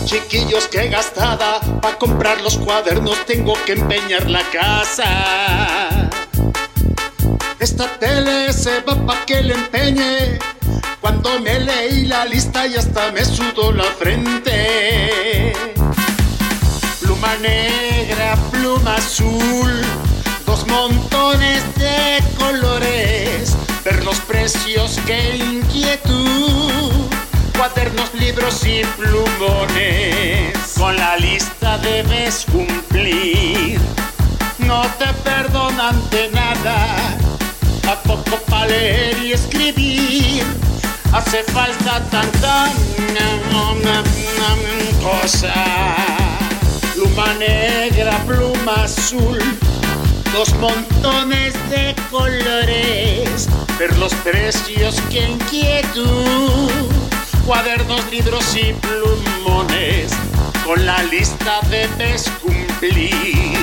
Chiquillos, qué gastada. Para comprar los cuadernos tengo que empeñar la casa. Esta tele se va pa' que le empeñe. Cuando me leí la lista y hasta me sudó la frente. Pluma negra, pluma azul, dos montones de colores. Ver los precios, qué inquietud. Cuadernos, libros y plumones. Con la lista debes cumplir. No te perdonan de nada. A poco para leer y escribir. Hace falta tanta cosa. Pluma negra, pluma azul. Dos montones de colores. Ver los precios, qué inquietud. Cuadernos, libros y plumones. Con la lista debes cumplir.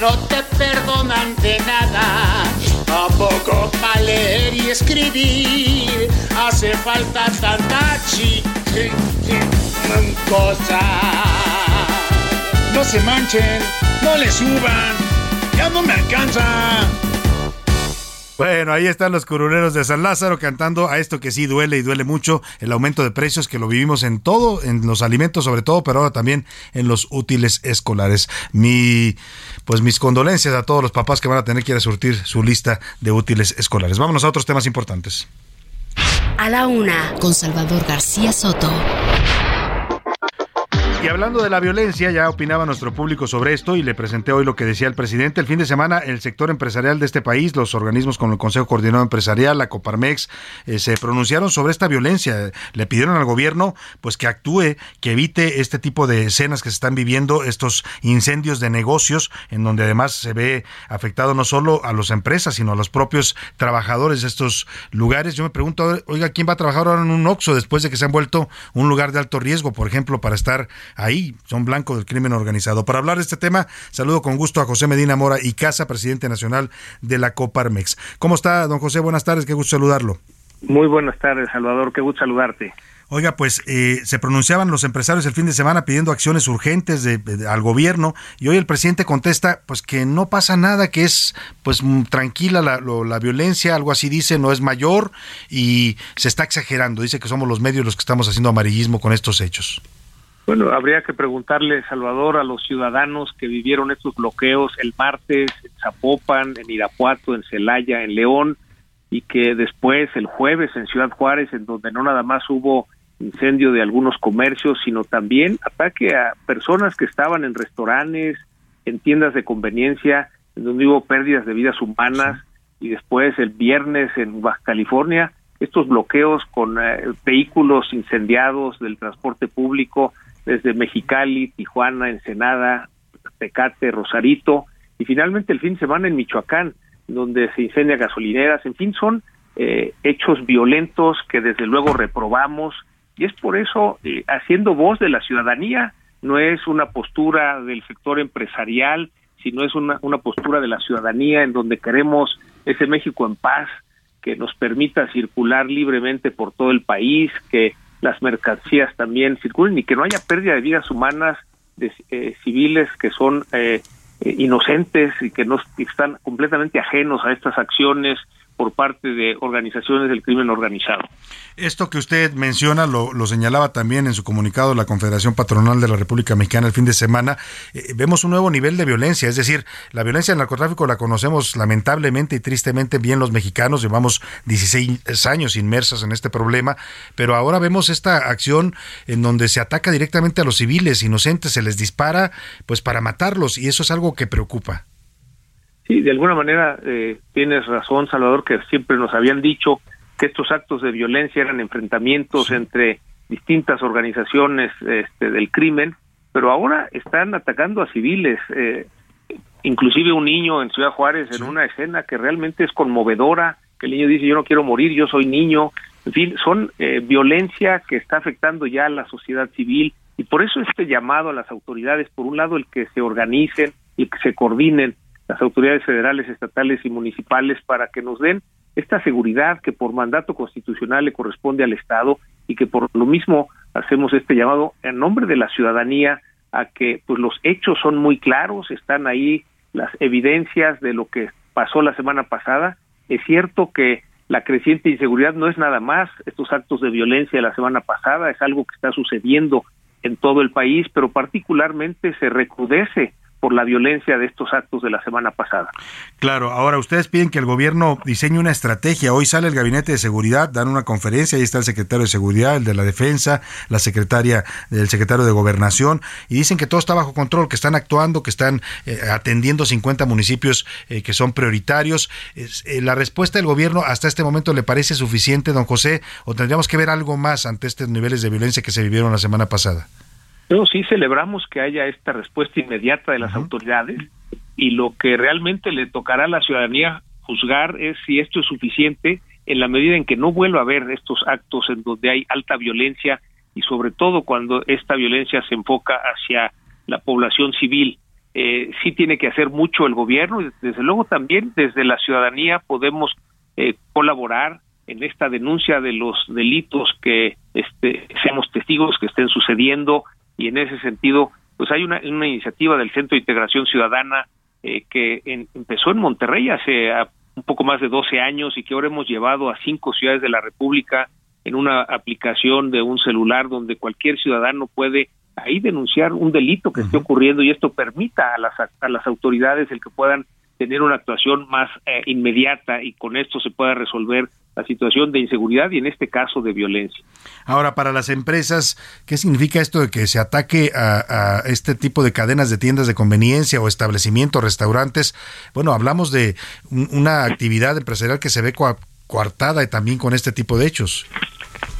No te perdonan de nada. A poco para leer y escribir. Hace falta tanta cosa. No se manchen, no le suban, ya no me alcanza. Bueno, ahí están los curuleros de San Lázaro cantando a esto que sí duele y duele mucho, el aumento de precios que lo vivimos en todo, en los alimentos sobre todo, pero ahora también en los útiles escolares. Mi, pues mis condolencias a todos los papás que van a tener que ir a surtir su lista de útiles escolares. Vámonos a otros temas importantes. A la una, con Salvador García Soto. Y hablando de la violencia, ya opinaba nuestro público sobre esto y le presenté hoy lo que decía el presidente. El fin de semana, el sector empresarial de este país, los organismos como el Consejo Coordinado Empresarial, la Coparmex, eh, se pronunciaron sobre esta violencia. Le pidieron al gobierno pues que actúe, que evite este tipo de escenas que se están viviendo, estos incendios de negocios, en donde además se ve afectado no solo a las empresas, sino a los propios trabajadores de estos lugares. Yo me pregunto, oiga, ¿quién va a trabajar ahora en un OXO después de que se han vuelto un lugar de alto riesgo, por ejemplo, para estar ahí son blancos del crimen organizado. Para hablar de este tema, saludo con gusto a José Medina Mora y Casa, presidente nacional de la Coparmex. ¿Cómo está, don José? Buenas tardes, qué gusto saludarlo. Muy buenas tardes, Salvador, qué gusto saludarte. Oiga, pues eh, se pronunciaban los empresarios el fin de semana pidiendo acciones urgentes de, de, al gobierno y hoy el presidente contesta pues que no pasa nada, que es pues tranquila la, lo, la violencia, algo así dice, no es mayor y se está exagerando. Dice que somos los medios los que estamos haciendo amarillismo con estos hechos. Bueno, habría que preguntarle, Salvador, a los ciudadanos que vivieron estos bloqueos el martes en Zapopan, en Irapuato, en Celaya, en León, y que después, el jueves, en Ciudad Juárez, en donde no nada más hubo incendio de algunos comercios, sino también ataque a personas que estaban en restaurantes, en tiendas de conveniencia, en donde hubo pérdidas de vidas humanas, y después el viernes en Baja California, estos bloqueos con eh, vehículos incendiados del transporte público, desde Mexicali, Tijuana, Ensenada, Tecate, Rosarito y finalmente el fin de semana en Michoacán, donde se incendia gasolineras, en fin, son eh, hechos violentos que desde luego reprobamos y es por eso, eh, haciendo voz de la ciudadanía, no es una postura del sector empresarial, sino es una, una postura de la ciudadanía en donde queremos ese México en paz, que nos permita circular libremente por todo el país, que las mercancías también circulen y que no haya pérdida de vidas humanas de eh, civiles que son eh, eh, inocentes y que no están completamente ajenos a estas acciones por parte de organizaciones del crimen organizado. Esto que usted menciona lo, señalaba también en su comunicado la Confederación Patronal de la República Mexicana el fin de semana. Eh, vemos un nuevo nivel de violencia, es decir, la violencia del narcotráfico la conocemos lamentablemente y tristemente bien los mexicanos, llevamos 16 años inmersos en este problema, pero ahora vemos esta acción en donde se ataca directamente a los civiles inocentes, se les dispara pues para matarlos y eso es algo que preocupa. Sí, de alguna manera eh, tienes razón, Salvador, que siempre nos habían dicho que estos actos de violencia eran enfrentamientos sí. entre distintas organizaciones este, del crimen, pero ahora están atacando a civiles, eh, inclusive un niño en Ciudad Juárez sí. en una escena que realmente es conmovedora, que el niño dice yo no quiero morir, yo soy niño, en fin, son eh, violencia que está afectando ya a la sociedad civil y por eso este llamado a las autoridades, por un lado el que se organicen y que se coordinen las autoridades federales, estatales y municipales para que nos den esta seguridad que por mandato constitucional le corresponde al Estado y que por lo mismo hacemos este llamado en nombre de la ciudadanía a que pues los hechos son muy claros, están ahí las evidencias de lo que pasó la semana pasada. Es cierto que la creciente inseguridad no es nada más estos actos de violencia de la semana pasada, es algo que está sucediendo en todo el país, pero particularmente se recrudece por la violencia de estos actos de la semana pasada. Claro, ahora ustedes piden que el gobierno diseñe una estrategia. Hoy sale el gabinete de seguridad, dan una conferencia, ahí está el secretario de seguridad, el de la defensa, la secretaria, el secretario de gobernación, y dicen que todo está bajo control, que están actuando, que están eh, atendiendo 50 municipios eh, que son prioritarios. Eh, ¿La respuesta del gobierno hasta este momento le parece suficiente, don José, o tendríamos que ver algo más ante estos niveles de violencia que se vivieron la semana pasada? Pero sí celebramos que haya esta respuesta inmediata de las uh -huh. autoridades y lo que realmente le tocará a la ciudadanía juzgar es si esto es suficiente en la medida en que no vuelva a haber estos actos en donde hay alta violencia y sobre todo cuando esta violencia se enfoca hacia la población civil. Eh, sí tiene que hacer mucho el gobierno y desde luego también desde la ciudadanía podemos eh, colaborar en esta denuncia de los delitos que este, seamos testigos que estén sucediendo y en ese sentido pues hay una, una iniciativa del Centro de Integración Ciudadana eh, que en, empezó en Monterrey hace a, un poco más de 12 años y que ahora hemos llevado a cinco ciudades de la República en una aplicación de un celular donde cualquier ciudadano puede ahí denunciar un delito que esté ocurriendo y esto permita a las, a las autoridades el que puedan tener una actuación más eh, inmediata y con esto se pueda resolver la situación de inseguridad y en este caso de violencia. Ahora, para las empresas, ¿qué significa esto de que se ataque a, este tipo de cadenas de tiendas de conveniencia o establecimientos, restaurantes? Bueno, hablamos de un- una actividad empresarial que se ve coa- coartada y también con este tipo de hechos.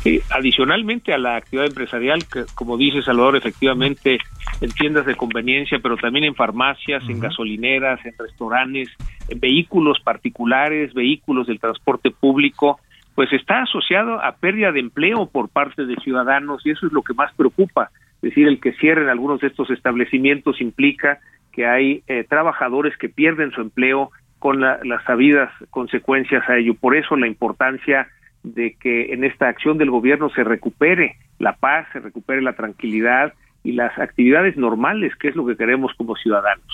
Sí, adicionalmente a la actividad empresarial, que como dice Salvador, efectivamente en tiendas de conveniencia, pero también en farmacias, en gasolineras, en restaurantes, en vehículos particulares, vehículos del transporte público, pues está asociado a pérdida de empleo por parte de ciudadanos y eso es lo que más preocupa. Es decir, el que cierren algunos de estos establecimientos implica que hay eh, trabajadores que pierden su empleo con la- las sabidas consecuencias a ello. Por eso la importancia de que en esta acción del gobierno se recupere la paz, se recupere la tranquilidad y las actividades normales, que es lo que queremos como ciudadanos.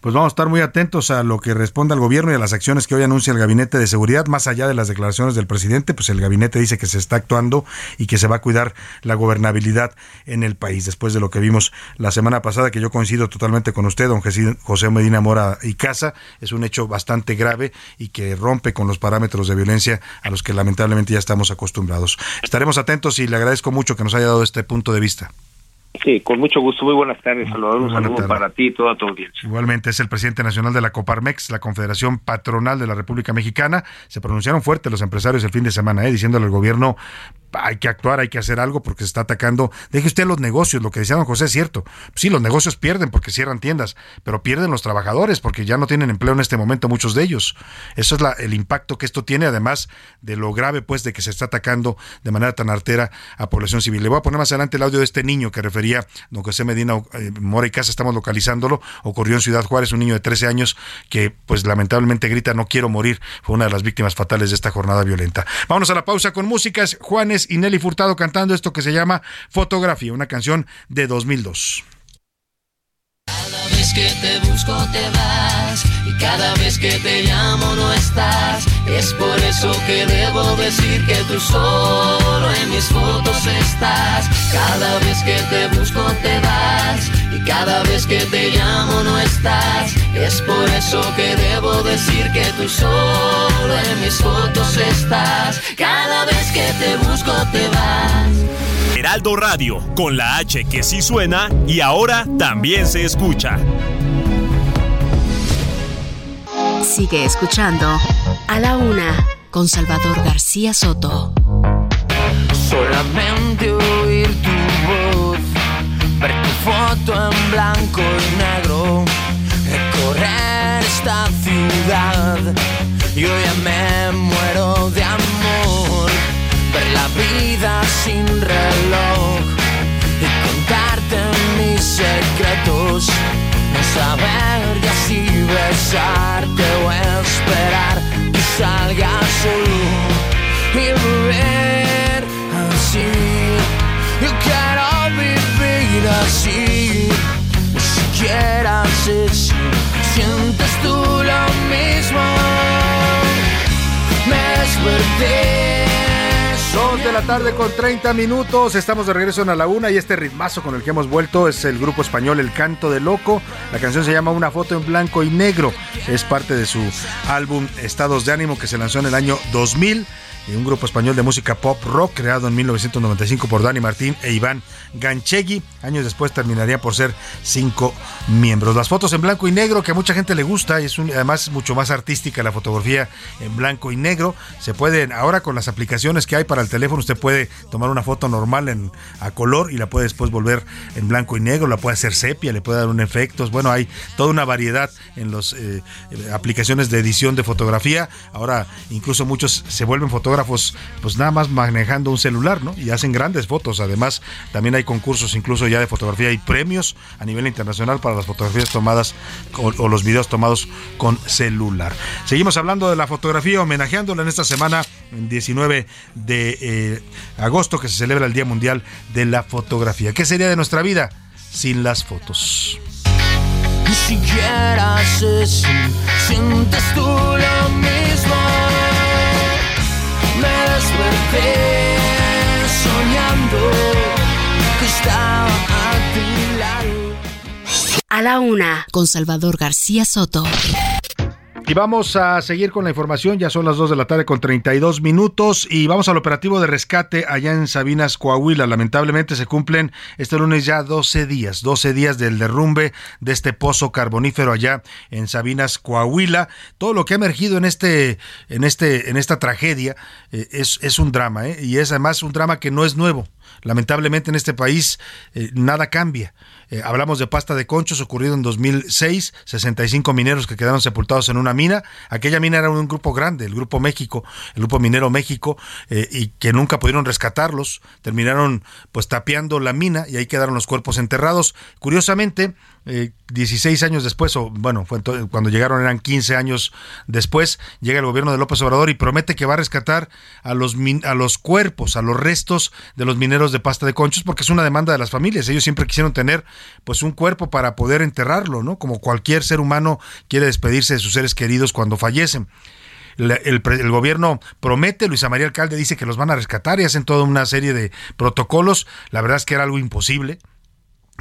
Pues vamos a estar muy atentos a lo que responda el gobierno y a las acciones que hoy anuncia el Gabinete de Seguridad. Más allá de las declaraciones del presidente, pues el gabinete dice que se está actuando y que se va a cuidar la gobernabilidad en el país. Después de lo que vimos la semana pasada, que yo coincido totalmente con usted, don José Medina Mora y Casa, es un hecho bastante grave y que rompe con los parámetros de violencia a los que lamentablemente ya estamos acostumbrados. Estaremos atentos y le agradezco mucho que nos haya dado este punto de vista. Sí, con mucho gusto. Muy buenas tardes, Salvador. Un saludo tarde. para ti y toda tu audiencia. Igualmente es el presidente nacional de la Coparmex, la Confederación Patronal de la República Mexicana. Se pronunciaron fuerte los empresarios el fin de semana, ¿eh? diciéndole al gobierno hay que actuar, hay que hacer algo porque se está atacando. Deje usted los negocios, lo que decía don José es cierto. Sí, los negocios pierden porque cierran tiendas, pero pierden los trabajadores porque ya no tienen empleo en este momento muchos de ellos. Eso es la- el impacto que esto tiene, además de lo grave pues de que se está atacando de manera tan artera a población civil. Le voy a poner más adelante el audio de este niño que refería don José Medina eh, Mora y Casa, estamos localizándolo. Ocurrió en Ciudad Juárez, un niño de 13 años que pues lamentablemente grita no quiero morir. Fue una de las víctimas fatales de esta jornada violenta. Vámonos a la pausa con músicas. Juanes y Nelly Furtado cantando esto que se llama Fotografía, una canción de 2002. Cada vez que te busco te vas cada vez que te llamo no estás. Es por eso que debo decir que tú solo en mis fotos estás. Cada vez que te busco te vas y cada vez que te llamo no estás. Es por eso que debo decir que tú solo en mis fotos estás. Cada vez que te busco te vas. Heraldo Radio, con la H que sí suena y ahora también se escucha. Sigue escuchando A la Una con Salvador García Soto. Solamente oír tu voz, ver tu foto en blanco y negro, recorrer esta ciudad. Yo ya me muero de amor, ver la vida sin reloj la tarde con 30 minutos. Estamos de regreso en A la Una y este ritmazo con el que hemos vuelto es el grupo español El Canto de Loco. La canción se llama Una foto en blanco y negro. Es parte de su álbum Estados de Ánimo que se lanzó en el año 2000. Un grupo español de música pop rock creado en 1995 por Dani Martín e Iván Ganchegui. Años después terminaría por ser cinco miembros. Las fotos en blanco y negro que a mucha gente le gusta y es además mucho más artística la fotografía en blanco y negro. Se pueden, ahora con las aplicaciones que hay para el teléfono, usted puede tomar una foto normal en, a color y la puede después volver en blanco y negro, la puede hacer sepia, le puede dar un efectos. Bueno, hay toda una variedad en las aplicaciones de edición de fotografía. Ahora incluso muchos se vuelven fotógrafos pues nada más manejando un celular, ¿no? Y hacen grandes fotos. Además, también hay concursos incluso ya de fotografía y premios a nivel internacional para las fotografías tomadas o, los videos tomados con celular. Seguimos hablando de la fotografía, homenajeándola en esta semana, en 19 de eh, agosto, que se celebra el Día Mundial de la Fotografía. ¿Qué sería de nuestra vida sin las fotos? Ni siquiera sé si sientes tú lo mismo. Desperté soñando que estaba a tu. A la una, con Salvador García Soto. Y vamos a seguir con la información, ya son las 2 de la tarde con 32 minutos y vamos al operativo de rescate allá en Sabinas, Coahuila. Lamentablemente se cumplen este lunes ya 12 días, 12 días del derrumbe de este pozo carbonífero allá en Sabinas, Coahuila. Todo lo que ha emergido en este en este en esta tragedia eh, es, es un drama ¿eh? y es además un drama que no es nuevo. Lamentablemente en este país eh, nada cambia. Eh, hablamos de pasta de conchos ocurrido en 2006, 65 mineros que quedaron sepultados en una mina. Aquella mina era un grupo grande, el Grupo México, el Grupo Minero México, eh, y que nunca pudieron rescatarlos. Terminaron pues tapiando la mina y ahí quedaron los cuerpos enterrados. Curiosamente, 16 años después, o bueno, fue cuando llegaron eran 15 años después, llega el gobierno de López Obrador y promete que va a rescatar a los, a los cuerpos, a los restos de los mineros de pasta de conchos, porque es una demanda de las familias. Ellos siempre quisieron tener pues un cuerpo para poder enterrarlo, ¿no? Como cualquier ser humano quiere despedirse de sus seres queridos cuando fallecen. El, gobierno promete, Luisa María Alcalde dice que los van a rescatar y hacen toda una serie de protocolos. La verdad es que era algo imposible.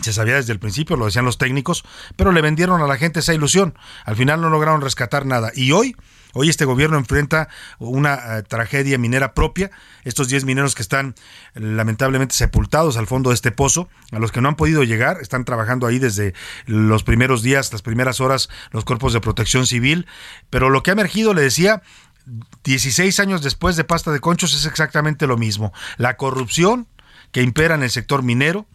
Se sabía desde el principio, lo decían los técnicos, pero le vendieron a la gente esa ilusión. Al final no lograron rescatar nada. Y hoy, hoy este gobierno enfrenta una eh, tragedia minera propia. Estos 10 mineros que están lamentablemente sepultados al fondo de este pozo, a los que no han podido llegar, están trabajando ahí desde los primeros días, las primeras horas, los cuerpos de protección civil. Pero lo que ha emergido, le decía, 16 años después de Pasta de Conchos es exactamente lo mismo. La corrupción que impera en el sector minero,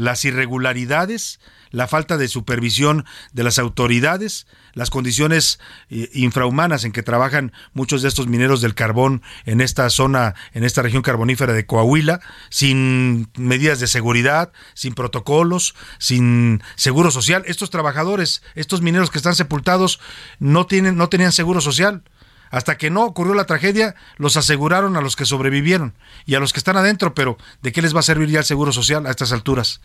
las irregularidades, la falta de supervisión de las autoridades, las condiciones eh, infrahumanas en que trabajan muchos de estos mineros del carbón en esta zona, en esta región carbonífera de Coahuila, sin medidas de seguridad, sin protocolos, sin seguro social. Estos trabajadores, estos mineros que están sepultados, no tienen, no tenían seguro social. Hasta que no ocurrió la tragedia, los aseguraron a los que sobrevivieron y a los que están adentro, pero ¿de qué les va a servir ya el seguro social a estas alturas?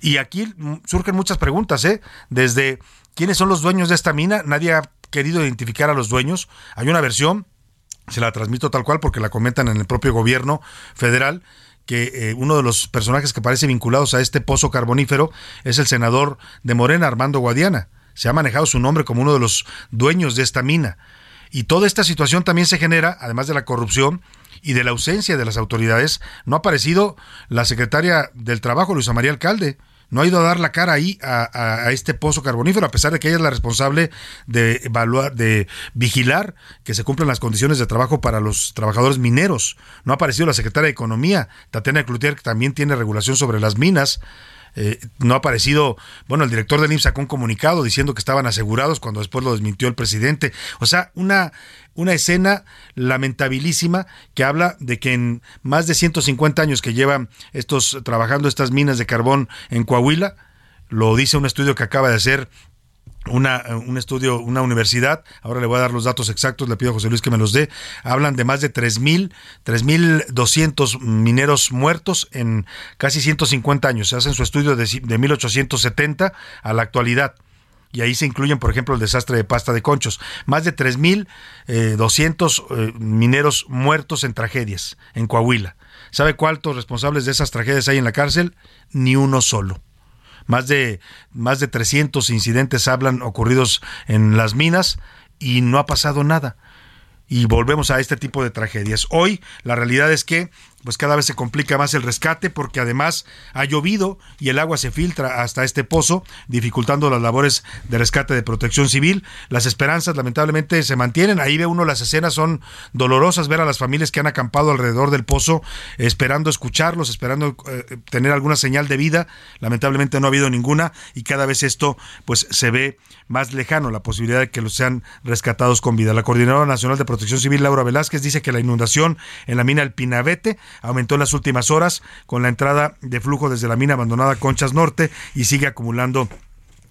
Y aquí surgen muchas preguntas, ¿eh? Desde quiénes son los dueños de esta mina, nadie ha querido identificar a los dueños. Hay una versión, se la transmito tal cual porque la comentan en el propio gobierno federal, que eh, uno de los personajes que parece vinculados a este pozo carbonífero es el senador de Morena, Armando Guadiana. Se ha manejado su nombre como uno de los dueños de esta mina. Y toda esta situación también se genera, además de la corrupción y de la ausencia de las autoridades, no ha aparecido la secretaria del Trabajo, Luisa María Alcalde. No ha ido a dar la cara ahí a, este pozo carbonífero, a pesar de que ella es la responsable de evaluar, de vigilar que se cumplan las condiciones de trabajo para los trabajadores mineros. No ha aparecido la secretaria de Economía, Tatiana Cloutier, que también tiene regulación sobre las minas. Eh, no ha aparecido, bueno, el director del IMSS sacó un comunicado diciendo que estaban asegurados cuando después lo desmintió el presidente. O sea, una, una escena lamentabilísima que habla de que en más de 150 años que llevan estos trabajando estas minas de carbón en Coahuila, lo dice un estudio que acaba de hacer una, un estudio, una universidad, ahora le voy a dar los datos exactos, le pido a José Luis que me los dé, hablan de más de 3.000, 3.200 mineros muertos en casi 150 años. Se hacen su estudio de, de 1870 a la actualidad. Y ahí se incluyen, por ejemplo, el desastre de pasta de conchos. Más de 3.200 eh, eh, mineros muertos en tragedias en Coahuila. ¿Sabe cuántos responsables de esas tragedias hay en la cárcel? Ni uno solo. Más de, más de 300 incidentes hablan ocurridos en las minas y no ha pasado nada. Y volvemos a este tipo de tragedias. Hoy la realidad es que pues cada vez se complica más el rescate porque además ha llovido y el agua se filtra hasta este pozo, dificultando las labores de rescate de protección civil. Las esperanzas lamentablemente se mantienen. Ahí ve uno las escenas, son dolorosas ver a las familias que han acampado alrededor del pozo esperando escucharlos, esperando eh, tener alguna señal de vida. Lamentablemente no ha habido ninguna y cada vez esto pues se ve más lejano la posibilidad de que los sean rescatados con vida. La Coordinadora Nacional de Protección Civil, Laura Velázquez, dice que la inundación en la mina El Pinabete aumentó en las últimas horas con la entrada de flujo desde la mina abandonada Conchas Norte y sigue acumulando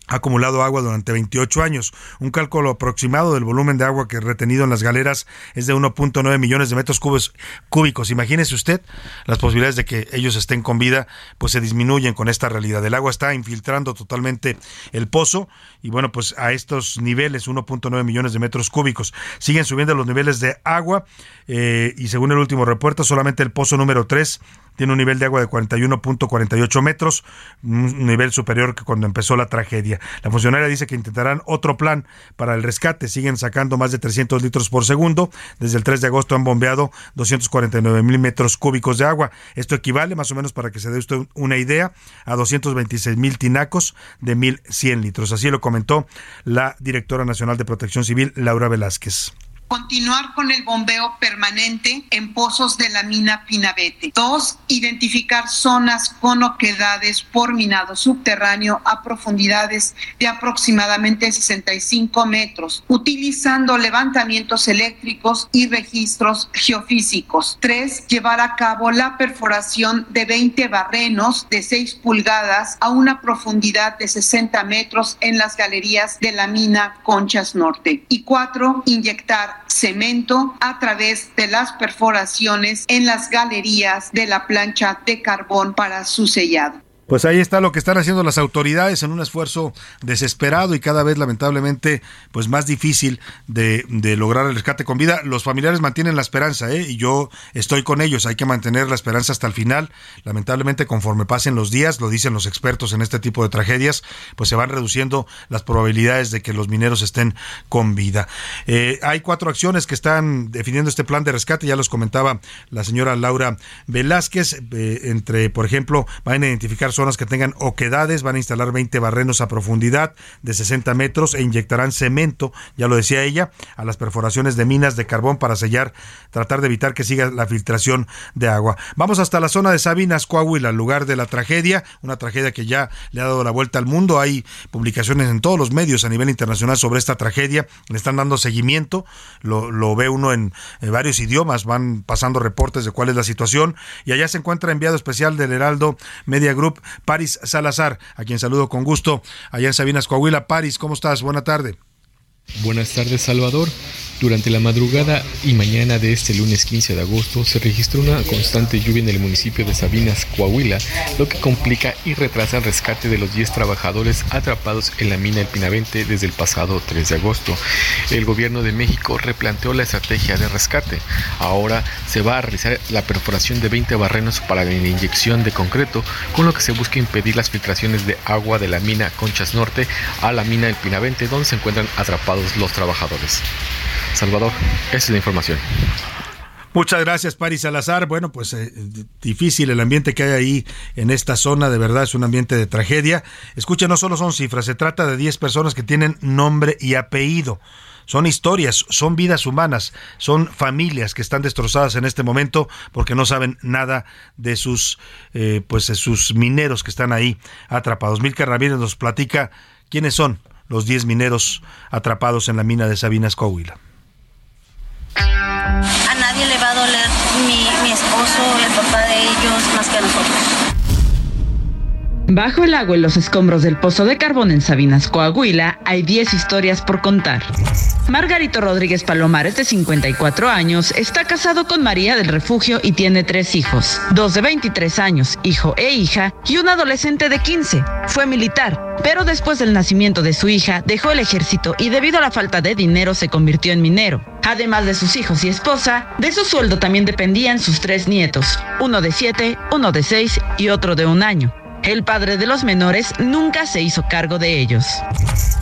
ha acumulado agua durante 28 años. Un cálculo aproximado del volumen de agua que retenido en las galeras es de 1.9 millones de metros cúbicos. Imagínese usted las posibilidades de que ellos estén con vida, pues se disminuyen con esta realidad. El agua está infiltrando totalmente el pozo y bueno, pues a estos niveles, 1.9 millones de metros cúbicos, siguen subiendo los niveles de agua eh, y según el último reporte, solamente el pozo número 3 tiene un nivel de agua de 41.48 metros, un nivel superior que cuando empezó la tragedia. La funcionaria dice que intentarán otro plan para el rescate. Siguen sacando más de 300 litros por segundo. Desde el 3 de agosto han bombeado 249 mil metros cúbicos de agua. Esto equivale, más o menos, para que se dé usted una idea, a 226 mil tinacos de 1.100 litros. Así lo comentó la directora nacional de Protección Civil, Laura Velázquez continuar con el bombeo permanente en pozos de la mina Pinabete. Dos, identificar zonas con oquedades por minado subterráneo a profundidades de aproximadamente 65 metros, utilizando levantamientos eléctricos y registros geofísicos. Tres, llevar a cabo la perforación de 20 barrenos de 6 pulgadas a una profundidad de 60 metros en las galerías de la mina Conchas Norte. Y cuatro, inyectar cemento a través de las perforaciones en las galerías de la plancha de carbón para su sellado. Pues ahí está lo que están haciendo las autoridades en un esfuerzo desesperado y cada vez lamentablemente pues más difícil de, lograr el rescate con vida. Los familiares mantienen la esperanza ¿eh? y yo estoy con ellos. Hay que mantener la esperanza hasta el final. Lamentablemente conforme pasen los días, lo dicen los expertos en este tipo de tragedias, pues se van reduciendo las probabilidades de que los mineros estén con vida. Eh, hay cuatro acciones que están definiendo este plan de rescate. Ya los comentaba la señora Laura Velázquez. Eh, entre, por ejemplo, van a identificar zonas que tengan oquedades, van a instalar 20 barrenos a profundidad de 60 metros e inyectarán cemento, ya lo decía ella, a las perforaciones de minas de carbón para sellar, tratar de evitar que siga la filtración de agua. Vamos hasta la zona de Sabinas, Coahuila, lugar de la tragedia, una tragedia que ya le ha dado la vuelta al mundo. Hay publicaciones en todos los medios a nivel internacional sobre esta tragedia, le están dando seguimiento, lo, ve uno en, en varios idiomas, van pasando reportes de cuál es la situación y allá se encuentra enviado especial del Heraldo Media Group, Paris Salazar, a quien saludo con gusto allá en Sabinas, Coahuila. Paris, ¿cómo estás? Buena tarde. Buenas tardes, Salvador. Durante la madrugada y mañana de este lunes 15 de agosto se registró una constante lluvia en el municipio de Sabinas, Coahuila, lo que complica y retrasa el rescate de los 10 trabajadores atrapados en la mina El Pinavente desde el pasado 3 de agosto. El gobierno de México replanteó la estrategia de rescate. Ahora se va a realizar la perforación de 20 barrenos para la inyección de concreto, con lo que se busca impedir las filtraciones de agua de la mina Conchas Norte a la mina El Pinavente, donde se encuentran atrapados los trabajadores. Salvador, esa es la información. Muchas gracias, Paris Salazar. Bueno, pues eh, difícil el ambiente que hay ahí en esta zona, de verdad es un ambiente de tragedia. Escuchen, no solo son cifras, se trata de 10 personas que tienen nombre y apellido. Son historias, son vidas humanas, son familias que están destrozadas en este momento porque no saben nada de sus, eh, pues, sus mineros que están ahí atrapados. Milka Ramírez nos platica quiénes son los 10 mineros atrapados en la mina de Sabinas, Coahuila. A nadie le va a doler mi, esposo, el papá de ellos, más que a nosotros. Bajo el agua en los escombros del pozo de carbón en Sabinas, Coahuila, hay 10 historias por contar. Margarito Rodríguez Palomares, de 54 años, está casado con María del Refugio y tiene tres hijos, dos de 23 años, hijo e hija, y un adolescente de 15. Fue militar, pero después del nacimiento de su hija dejó el ejército y debido a la falta de dinero se convirtió en minero. Además de sus hijos y esposa, de su sueldo también dependían sus tres nietos, uno de 7, uno de 6 y otro de un año. El padre de los menores nunca se hizo cargo de ellos.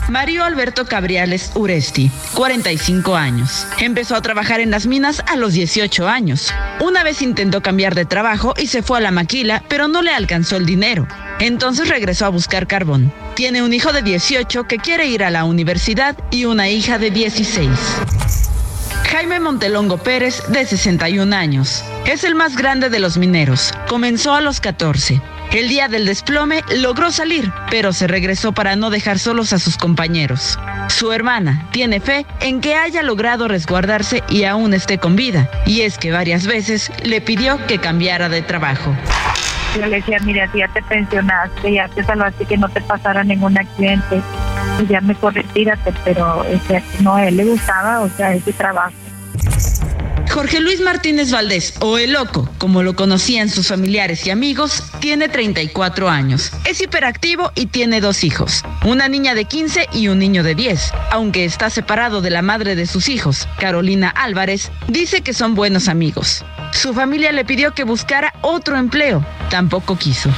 Mario Alberto Cabriales Uresti, 45 años. Empezó a trabajar en las minas a los 18 años. Una vez intentó cambiar de trabajo y se fue a la maquila, pero no le alcanzó el dinero. Entonces regresó a buscar carbón. Tiene un hijo de 18 que quiere ir a la universidad y una hija de 16. Jaime Montelongo Pérez, de 61 años. Es el más grande de los mineros. Comenzó a los 14. El día del desplome logró salir, pero se regresó para no dejar solos a sus compañeros. Su hermana tiene fe en que haya logrado resguardarse y aún esté con vida, y es que varias veces le pidió que cambiara de trabajo. Yo le decía, mira, ya te pensionaste, ya te salvaste que no te pasara ningún accidente, pues ya mejor retírate, pero no, a él le gustaba, o sea, ese trabajo. Jorge Luis Martínez Valdés, o El Loco, como lo conocían sus familiares y amigos, tiene 34 años. Es hiperactivo y tiene dos hijos, una niña de 15 y un niño de 10. Aunque está separado de la madre de sus hijos, Carolina Álvarez, dice que son buenos amigos. Su familia le pidió que buscara otro empleo, tampoco quiso.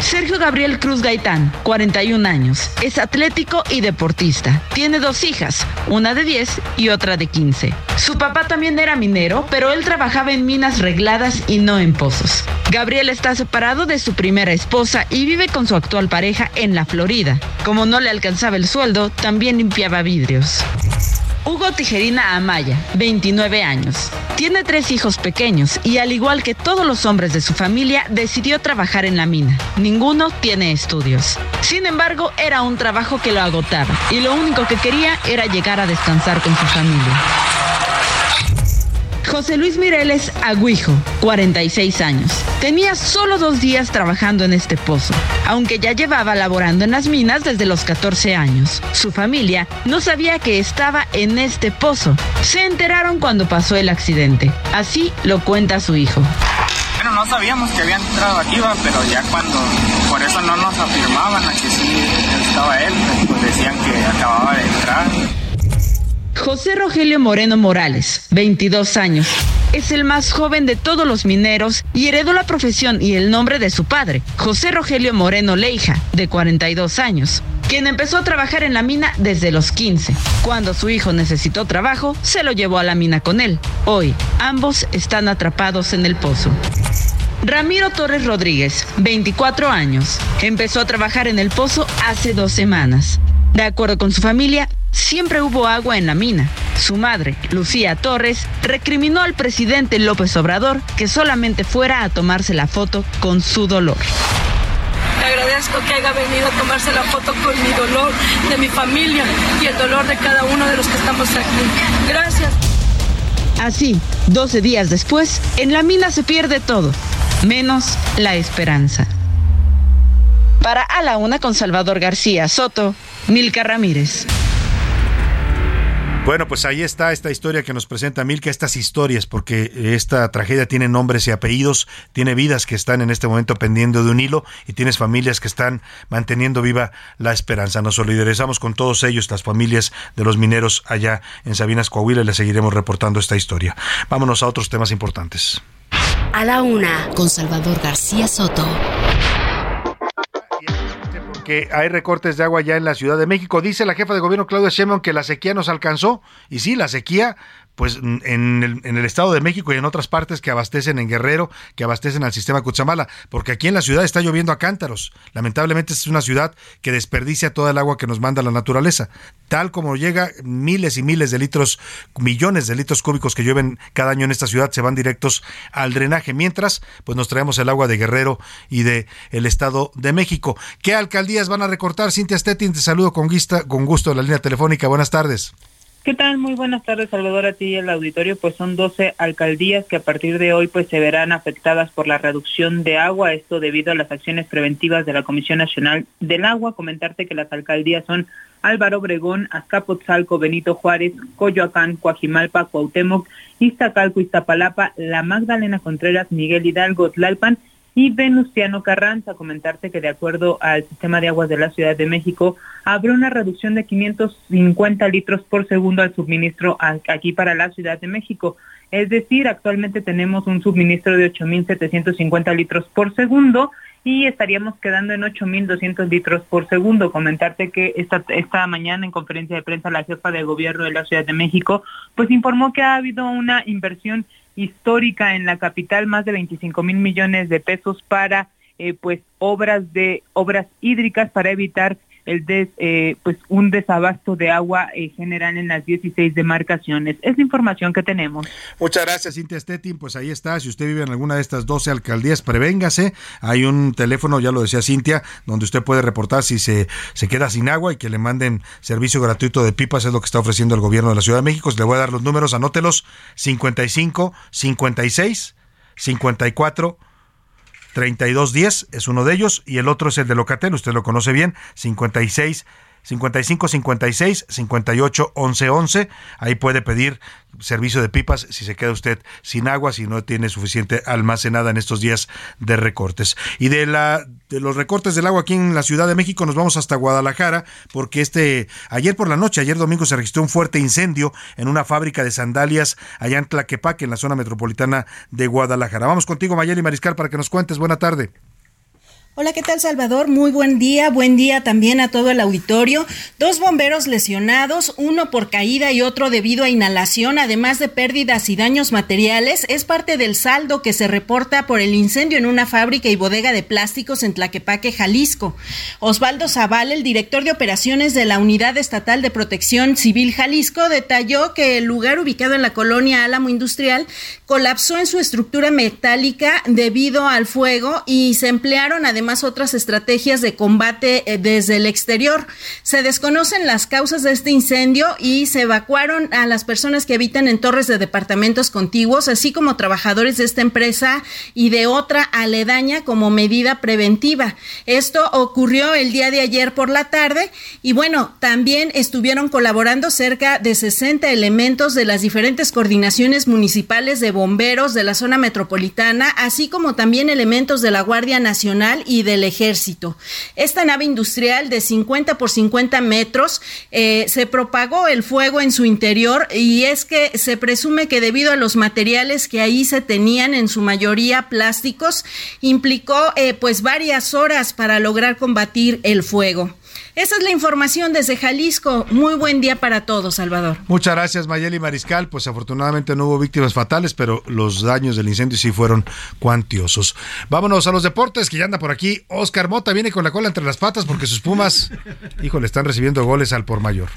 Sergio Gabriel Cruz Gaitán, 41 años, es atlético y deportista. Tiene dos hijas, una de 10 y otra de 15. Su papá también era minero, pero él trabajaba en minas regladas y no en pozos. Gabriel está separado de su primera esposa y vive con su actual pareja en la Florida. Como no le alcanzaba el sueldo, también limpiaba vidrios. Hugo Tijerina Amaya, 29 años. Tiene tres hijos pequeños y al igual que todos los hombres de su familia, decidió trabajar en la mina. Ninguno tiene estudios. Sin embargo, era un trabajo que lo agotaba y lo único que quería era llegar a descansar con su familia. José Luis Mireles Aguijo, 46 años. Tenía solo dos días trabajando en este pozo, aunque ya llevaba laborando en las minas desde los 14 años. Su familia no sabía que estaba en este pozo. Se enteraron cuando pasó el accidente. Así lo cuenta su hijo. Bueno, no sabíamos que habían entrado aquí, pero ya cuando, por eso no nos afirmaban a que sí estaba él, pues decían que acababa de entrar. José Rogelio Moreno Morales, 22 años. Es el más joven de todos los mineros y heredó la profesión y el nombre de su padre, José Rogelio Moreno Leija, de 42 años, quien empezó a trabajar en la mina desde los 15. Cuando su hijo necesitó trabajo, se lo llevó a la mina con él. Hoy, ambos están atrapados en el pozo. Ramiro Torres Rodríguez, 24 años, empezó a trabajar en el pozo hace dos semanas. De acuerdo con su familia, siempre hubo agua en la mina. Su madre, Lucía Torres, recriminó al presidente López Obrador que solamente fuera a tomarse la foto con su dolor. Le agradezco que haya venido a tomarse la foto con mi dolor de mi familia y el dolor de cada uno de los que estamos aquí. Gracias. Así, 12 días después, en la mina se pierde todo, menos la esperanza. Para A la Una con Salvador García Soto, Milka Ramírez. Bueno, pues ahí está esta historia que nos presenta Milka, estas historias, porque esta tragedia tiene nombres y apellidos, tiene vidas que están en este momento pendiendo de un hilo y tienes familias que están manteniendo viva la esperanza. Nos solidarizamos con todos ellos, las familias de los mineros allá en Sabinas, Coahuila, y les seguiremos reportando esta historia. Vámonos a otros temas importantes. A la una, con Salvador García Soto que hay recortes de agua ya en la Ciudad de México. Dice la jefa de gobierno Claudia Sheinbaum que la sequía nos alcanzó. Y sí, la sequía pues en el, en el, Estado de México y en otras partes que abastecen en Guerrero, que abastecen al sistema Cuchamala, porque aquí en la ciudad está lloviendo a cántaros. Lamentablemente es una ciudad que desperdicia toda el agua que nos manda la naturaleza. Tal como llega miles y miles de litros, millones de litros cúbicos que llueven cada año en esta ciudad, se van directos al drenaje. Mientras, pues nos traemos el agua de Guerrero y de el Estado de México. ¿Qué alcaldías van a recortar? Cintia Stettin, te saludo con, con gusto en la línea telefónica. Buenas tardes. ¿Qué tal? Muy buenas tardes, Salvador, a ti y al auditorio. Pues son 12 alcaldías que a partir de hoy pues se verán afectadas por la reducción de agua, esto debido a las acciones preventivas de la Comisión Nacional del Agua. Comentarte que las alcaldías son Álvaro Obregón, Azcapotzalco, Benito Juárez, Coyoacán, Coajimalpa, Cuauhtémoc, Iztacalco, Iztapalapa, La Magdalena Contreras, Miguel Hidalgo, Tlalpan y Venustiano Carranza, comentarte que de acuerdo al sistema de aguas de la Ciudad de México, habrá una reducción de 550 litros por segundo al suministro aquí para la Ciudad de México. Es decir, actualmente tenemos un suministro de 8.750 litros por segundo y estaríamos quedando en 8.200 litros por segundo. Comentarte que esta, esta mañana en conferencia de prensa la jefa de gobierno de la Ciudad de México pues informó que ha habido una inversión histórica en la capital, más de 25 mil millones de pesos para eh, pues obras de obras hídricas para evitar el des, eh, pues un desabasto de agua eh, general en las 16 demarcaciones. Es la información que tenemos. Muchas gracias, Cintia Stettin. Pues ahí está. Si usted vive en alguna de estas 12 alcaldías, prevéngase. Hay un teléfono, ya lo decía Cintia, donde usted puede reportar si se, se queda sin agua y que le manden servicio gratuito de pipas. Es lo que está ofreciendo el gobierno de la Ciudad de México. Le voy a dar los números, anótelos. 55, 56, 54, 3210 es uno de ellos y el otro es el de Locatel, usted lo conoce bien, 56 55 56 58 11 11. Ahí puede pedir servicio de pipas si se queda usted sin agua, si no tiene suficiente almacenada en estos días de recortes. Y de la de los recortes del agua aquí en la Ciudad de México nos vamos hasta Guadalajara porque este ayer por la noche, ayer domingo se registró un fuerte incendio en una fábrica de sandalias allá en Tlaquepaque, en la zona metropolitana de Guadalajara. Vamos contigo Mayeli Mariscal para que nos cuentes. Buena tarde. Hola, ¿qué tal Salvador? Muy buen día, buen día también a todo el auditorio. Dos bomberos lesionados, uno por caída y otro debido a inhalación, además de pérdidas y daños materiales, es parte del saldo que se reporta por el incendio en una fábrica y bodega de plásticos en Tlaquepaque, Jalisco. Osvaldo Zaval, el director de operaciones de la Unidad Estatal de Protección Civil Jalisco, detalló que el lugar ubicado en la colonia Álamo Industrial colapsó en su estructura metálica debido al fuego y se emplearon además otras estrategias de combate eh, desde el exterior. Se desconocen las causas de este incendio y se evacuaron a las personas que habitan en torres de departamentos contiguos, así como trabajadores de esta empresa y de otra aledaña como medida preventiva. Esto ocurrió el día de ayer por la tarde y bueno, también estuvieron colaborando cerca de 60 elementos de las diferentes coordinaciones municipales de bomberos de la zona metropolitana, así como también elementos de la Guardia Nacional y del ejército. Esta nave industrial de 50 por 50 metros eh, se propagó el fuego en su interior y es que se presume que debido a los materiales que ahí se tenían, en su mayoría plásticos, implicó eh, pues varias horas para lograr combatir el fuego. Esa es la información desde Jalisco. Muy buen día para todos, Salvador. Muchas gracias, Mayeli Mariscal. Pues afortunadamente no hubo víctimas fatales, pero los daños del incendio sí fueron cuantiosos. Vámonos a los deportes, que ya anda por aquí. Oscar Mota viene con la cola entre las patas porque sus Pumas, híjole, están recibiendo goles al por mayor.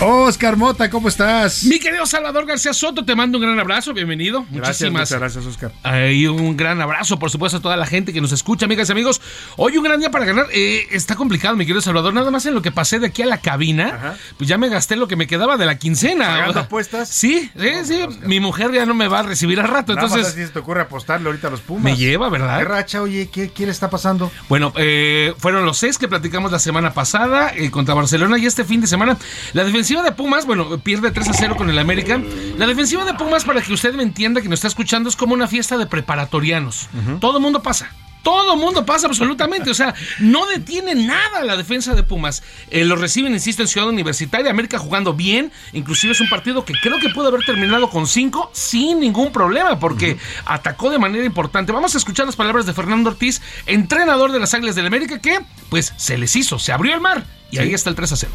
Oscar Mota, ¿cómo estás? Mi querido Salvador García Soto, te mando un gran abrazo, bienvenido. Gracias, Muchísimas muchas gracias, Oscar. Y un gran abrazo, por supuesto, a toda la gente que nos escucha, amigas y amigos. Hoy un gran día para ganar. Eh, está complicado, mi querido Salvador. Nada más en lo que pasé de aquí a la cabina, pues ya me gasté lo que me quedaba de la quincena. ¿Pagando apuestas? Sí, sí, sí. Mi mujer ya no me va a recibir al rato, Nada entonces más así se te ocurre apostarle ahorita a los Pumas. me lleva, ¿verdad? ¿Qué racha, oye? ¿Qué, qué le está pasando? Bueno, eh, fueron los seis que platicamos la semana pasada eh, contra Barcelona y este fin de semana. La defensiva de Pumas, bueno, pierde 3 a 0 con el América. La defensiva de Pumas, para que usted me entienda que nos está escuchando, es como una fiesta de preparatorianos. Todo el mundo pasa. Todo el mundo pasa absolutamente, o sea, no detiene nada la defensa de Pumas. Eh, lo reciben, insisto, en Ciudad Universitaria, América jugando bien, inclusive es un partido que creo que pudo haber terminado con 5 sin ningún problema, porque atacó de manera importante. Vamos a escuchar las palabras de Fernando Ortiz, entrenador de las Águilas del América, que pues se les hizo, se abrió el mar y ahí está el 3 a 0.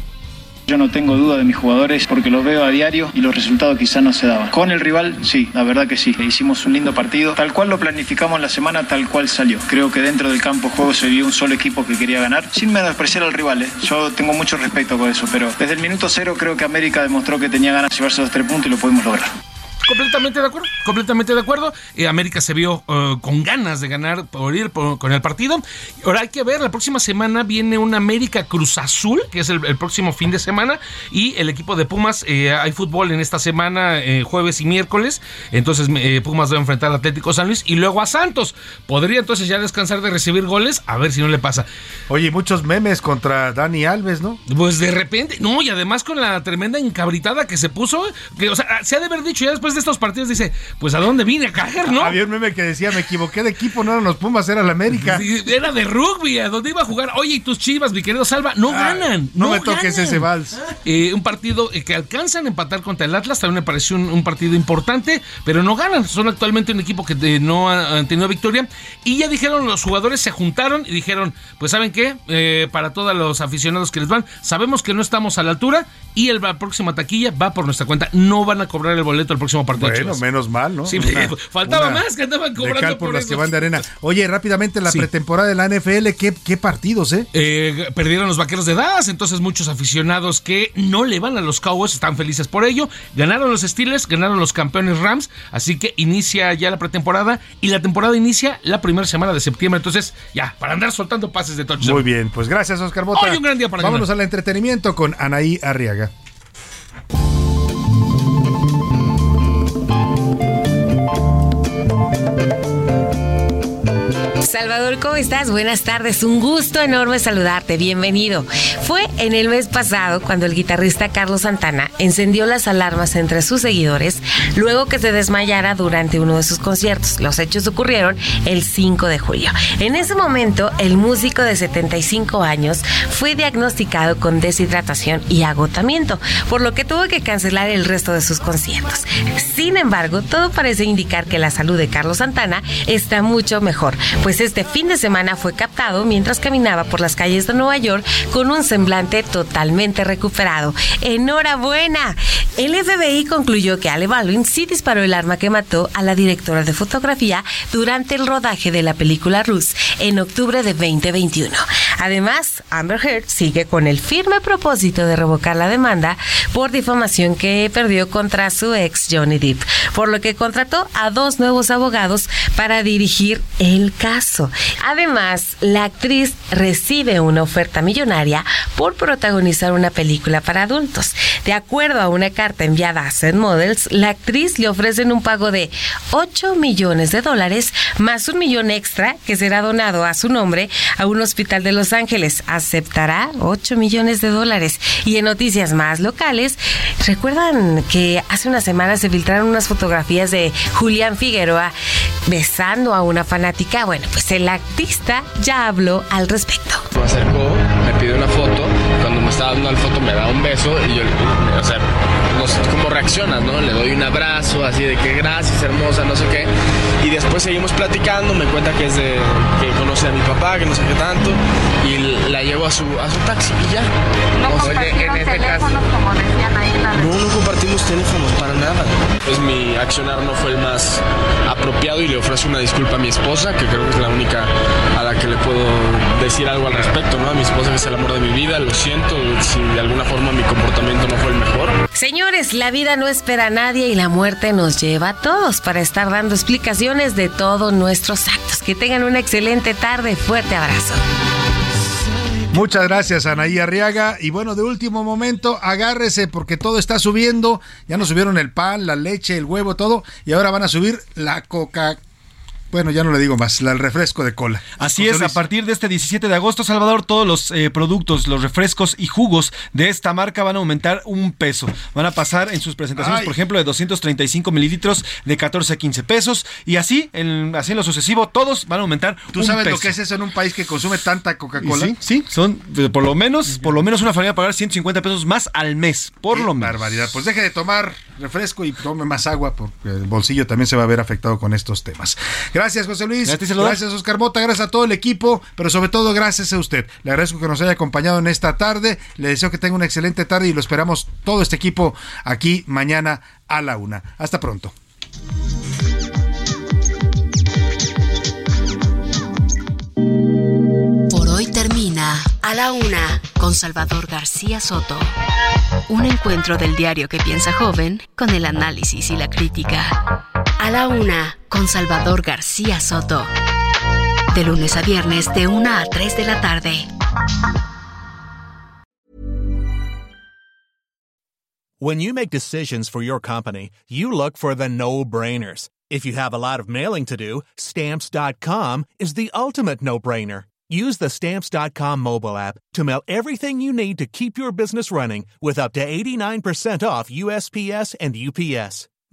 Yo no tengo duda de mis jugadores porque los veo a diario y los resultados quizás no se daban. Con el rival, sí, la verdad que sí. Hicimos un lindo partido. Tal cual lo planificamos la semana, tal cual salió. Creo que dentro del campo juego se vio un solo equipo que quería ganar, sin menospreciar al rival. ¿eh? Yo tengo mucho respeto por eso, pero desde el minuto cero creo que América demostró que tenía ganas de llevarse los tres puntos y lo pudimos lograr. Completamente de acuerdo, completamente de acuerdo. Eh, América se vio eh, con ganas de ganar por ir por- con el partido. Ahora hay que ver, la próxima semana viene un América Cruz Azul, que es el, el próximo fin de semana, y el equipo de Pumas, eh, hay fútbol en esta semana, eh, jueves y miércoles, entonces eh, Pumas va a enfrentar a Atlético San Luis y luego a Santos. Podría entonces ya descansar de recibir goles, a ver si no le pasa. Oye, muchos memes contra Dani Alves, ¿no? Pues de repente, no, y además con la tremenda encabritada que se puso, que, o sea, se ha de haber dicho ya después de estos partidos, dice, pues a dónde vine a caer, ¿no? Había un meme que decía, me equivoqué de equipo, no eran los Pumas, era la América. Era de rugby, a donde iba a jugar. Oye, y tus chivas, mi querido Salva, no ganan. no No, me toques ese vals. Eh, un partido eh, que alcanzan a empatar contra el Atlas, también me pareció un, un partido importante, pero no ganan. Son actualmente un equipo que no ha- han tenido victoria. Y ya dijeron, los jugadores se juntaron y dijeron, pues ¿saben qué? Eh, para todos los aficionados que les van, sabemos que no estamos a la altura y el, la próxima taquilla va por nuestra cuenta. No van a cobrar el boleto el próximo partido. Bueno, Chivas. menos mal, ¿no? Sí, Una- faltaba una más que andaban de cobrando cal por, por las que van de arena. Oye, rápidamente, la Sí. pretemporada de la NFL, ¿qué, qué partidos, eh? Eh, perdieron los vaqueros de Dallas, entonces muchos aficionados que no le van a los Cowboys están felices por ello. Ganaron los Steelers, ganaron los campeones Rams, así que inicia ya la pretemporada y la temporada inicia la primera semana de septiembre. Entonces, ya, para andar soltando pases de touchdown. Muy bien, pues gracias, Oscar Mota. Hoy un gran día para Vámonos ganar. al entretenimiento con Anaí Arriaga. Salvador, ¿cómo estás? Buenas tardes, un gusto enorme saludarte, bienvenido. Fue en el mes pasado cuando el guitarrista Carlos Santana encendió las alarmas entre sus seguidores luego que se desmayara durante uno de sus conciertos. Los hechos ocurrieron el 5 de julio. En ese momento, el músico de 75 años fue diagnosticado con deshidratación y agotamiento, por lo que tuvo que cancelar el resto de sus conciertos. Sin embargo, todo parece indicar que la salud de Carlos Santana está mucho mejor, pues este fin de semana fue captado mientras caminaba por las calles de Nueva York con un semblante totalmente recuperado. ¡Enhorabuena! El FBI concluyó que Ale Baldwin sí disparó el arma que mató a la directora de fotografía durante el rodaje de la película Rus en octubre de 2021. Además, Amber Heard sigue con el firme propósito de revocar la demanda por difamación que perdió contra su ex Johnny Depp, por lo que contrató a dos nuevos abogados para dirigir el caso. Además, la actriz recibe una oferta millonaria por protagonizar una película para adultos. De acuerdo a una carta enviada a Set Models, la actriz le ofrecen un pago de 8 millones de dólares más un millón extra que será donado a su nombre a un hospital de Los Ángeles. Aceptará 8 millones de dólares. Y en noticias más locales, ¿recuerdan que hace unas semanas se filtraron unas fotografías de Julián Figueroa besando a una fanática? Bueno, pues el artista ya habló al respecto. Me acercó, me pidió una foto, estaba dando la foto me da un beso y yo, o sea, no sé cómo reaccionas, ¿no? Le doy un abrazo, así de que gracias, hermosa, no sé qué. Y después seguimos platicando, me cuenta que es de, que conoce a mi papá, que no sé qué tanto, y la llevo a su, a su taxi y ya. No O sea, compartieron teléfonos como decían en no, no compartimos teléfonos para nada. Pues mi accionar no fue el más apropiado y le ofrezco una disculpa a mi esposa, que creo que es la única a la que le puedo decir algo al respecto, ¿no? A mi esposa que es el amor de mi vida, lo siento si de alguna forma mi comportamiento no fue el mejor. Señores, la vida no espera a nadie y la muerte nos lleva a todos para estar dando explicaciones de todos nuestros actos. Que tengan una excelente tarde. Fuerte abrazo. Muchas gracias, Anaí Arriaga. Y bueno, de último momento, agárrese porque todo está subiendo. Ya nos subieron el pan, la leche, el huevo, todo. Y ahora van a subir la coca. Bueno, ya no le digo más, la- el refresco de cola. Así José es, a partir de este 17 de agosto, Salvador, todos los eh, productos, los refrescos y jugos de esta marca van a aumentar un peso. Van a pasar en sus presentaciones, Ay. por ejemplo, de 235 mililitros de 14 a 15 pesos. Y así, en, así en lo sucesivo, todos van a aumentar ¿Tú un sabes lo que es eso en un país que consume tanta Coca-Cola? Sí, sí, son eh, por lo menos, por lo menos una familia va a pagar 150 pesos más al mes, por lo menos. Barbaridad. Pues deje de tomar refresco y tome más agua porque el bolsillo también se va a ver afectado con estos temas. Gracias, José Luis. Gracias. Gracias, Oscar Mota. Gracias a todo el equipo, pero sobre todo gracias a usted. Le agradezco que nos haya acompañado en esta tarde. Le deseo que tenga una excelente tarde y lo esperamos todo este equipo aquí mañana a la una. Hasta pronto. Por hoy termina A la Una con Salvador García Soto. Un encuentro del diario que piensa joven con el análisis y la crítica. A la Una con Salvador García Soto. De lunes a viernes de 1 a 3 de la tarde. When you make decisions for your company, you look for the no brainers. If you have a lot of mailing to do, stamps.com is the ultimate no brainer. Use the stamps.com mobile app to mail everything you need to keep your business running with up to 89% off USPS and UPS.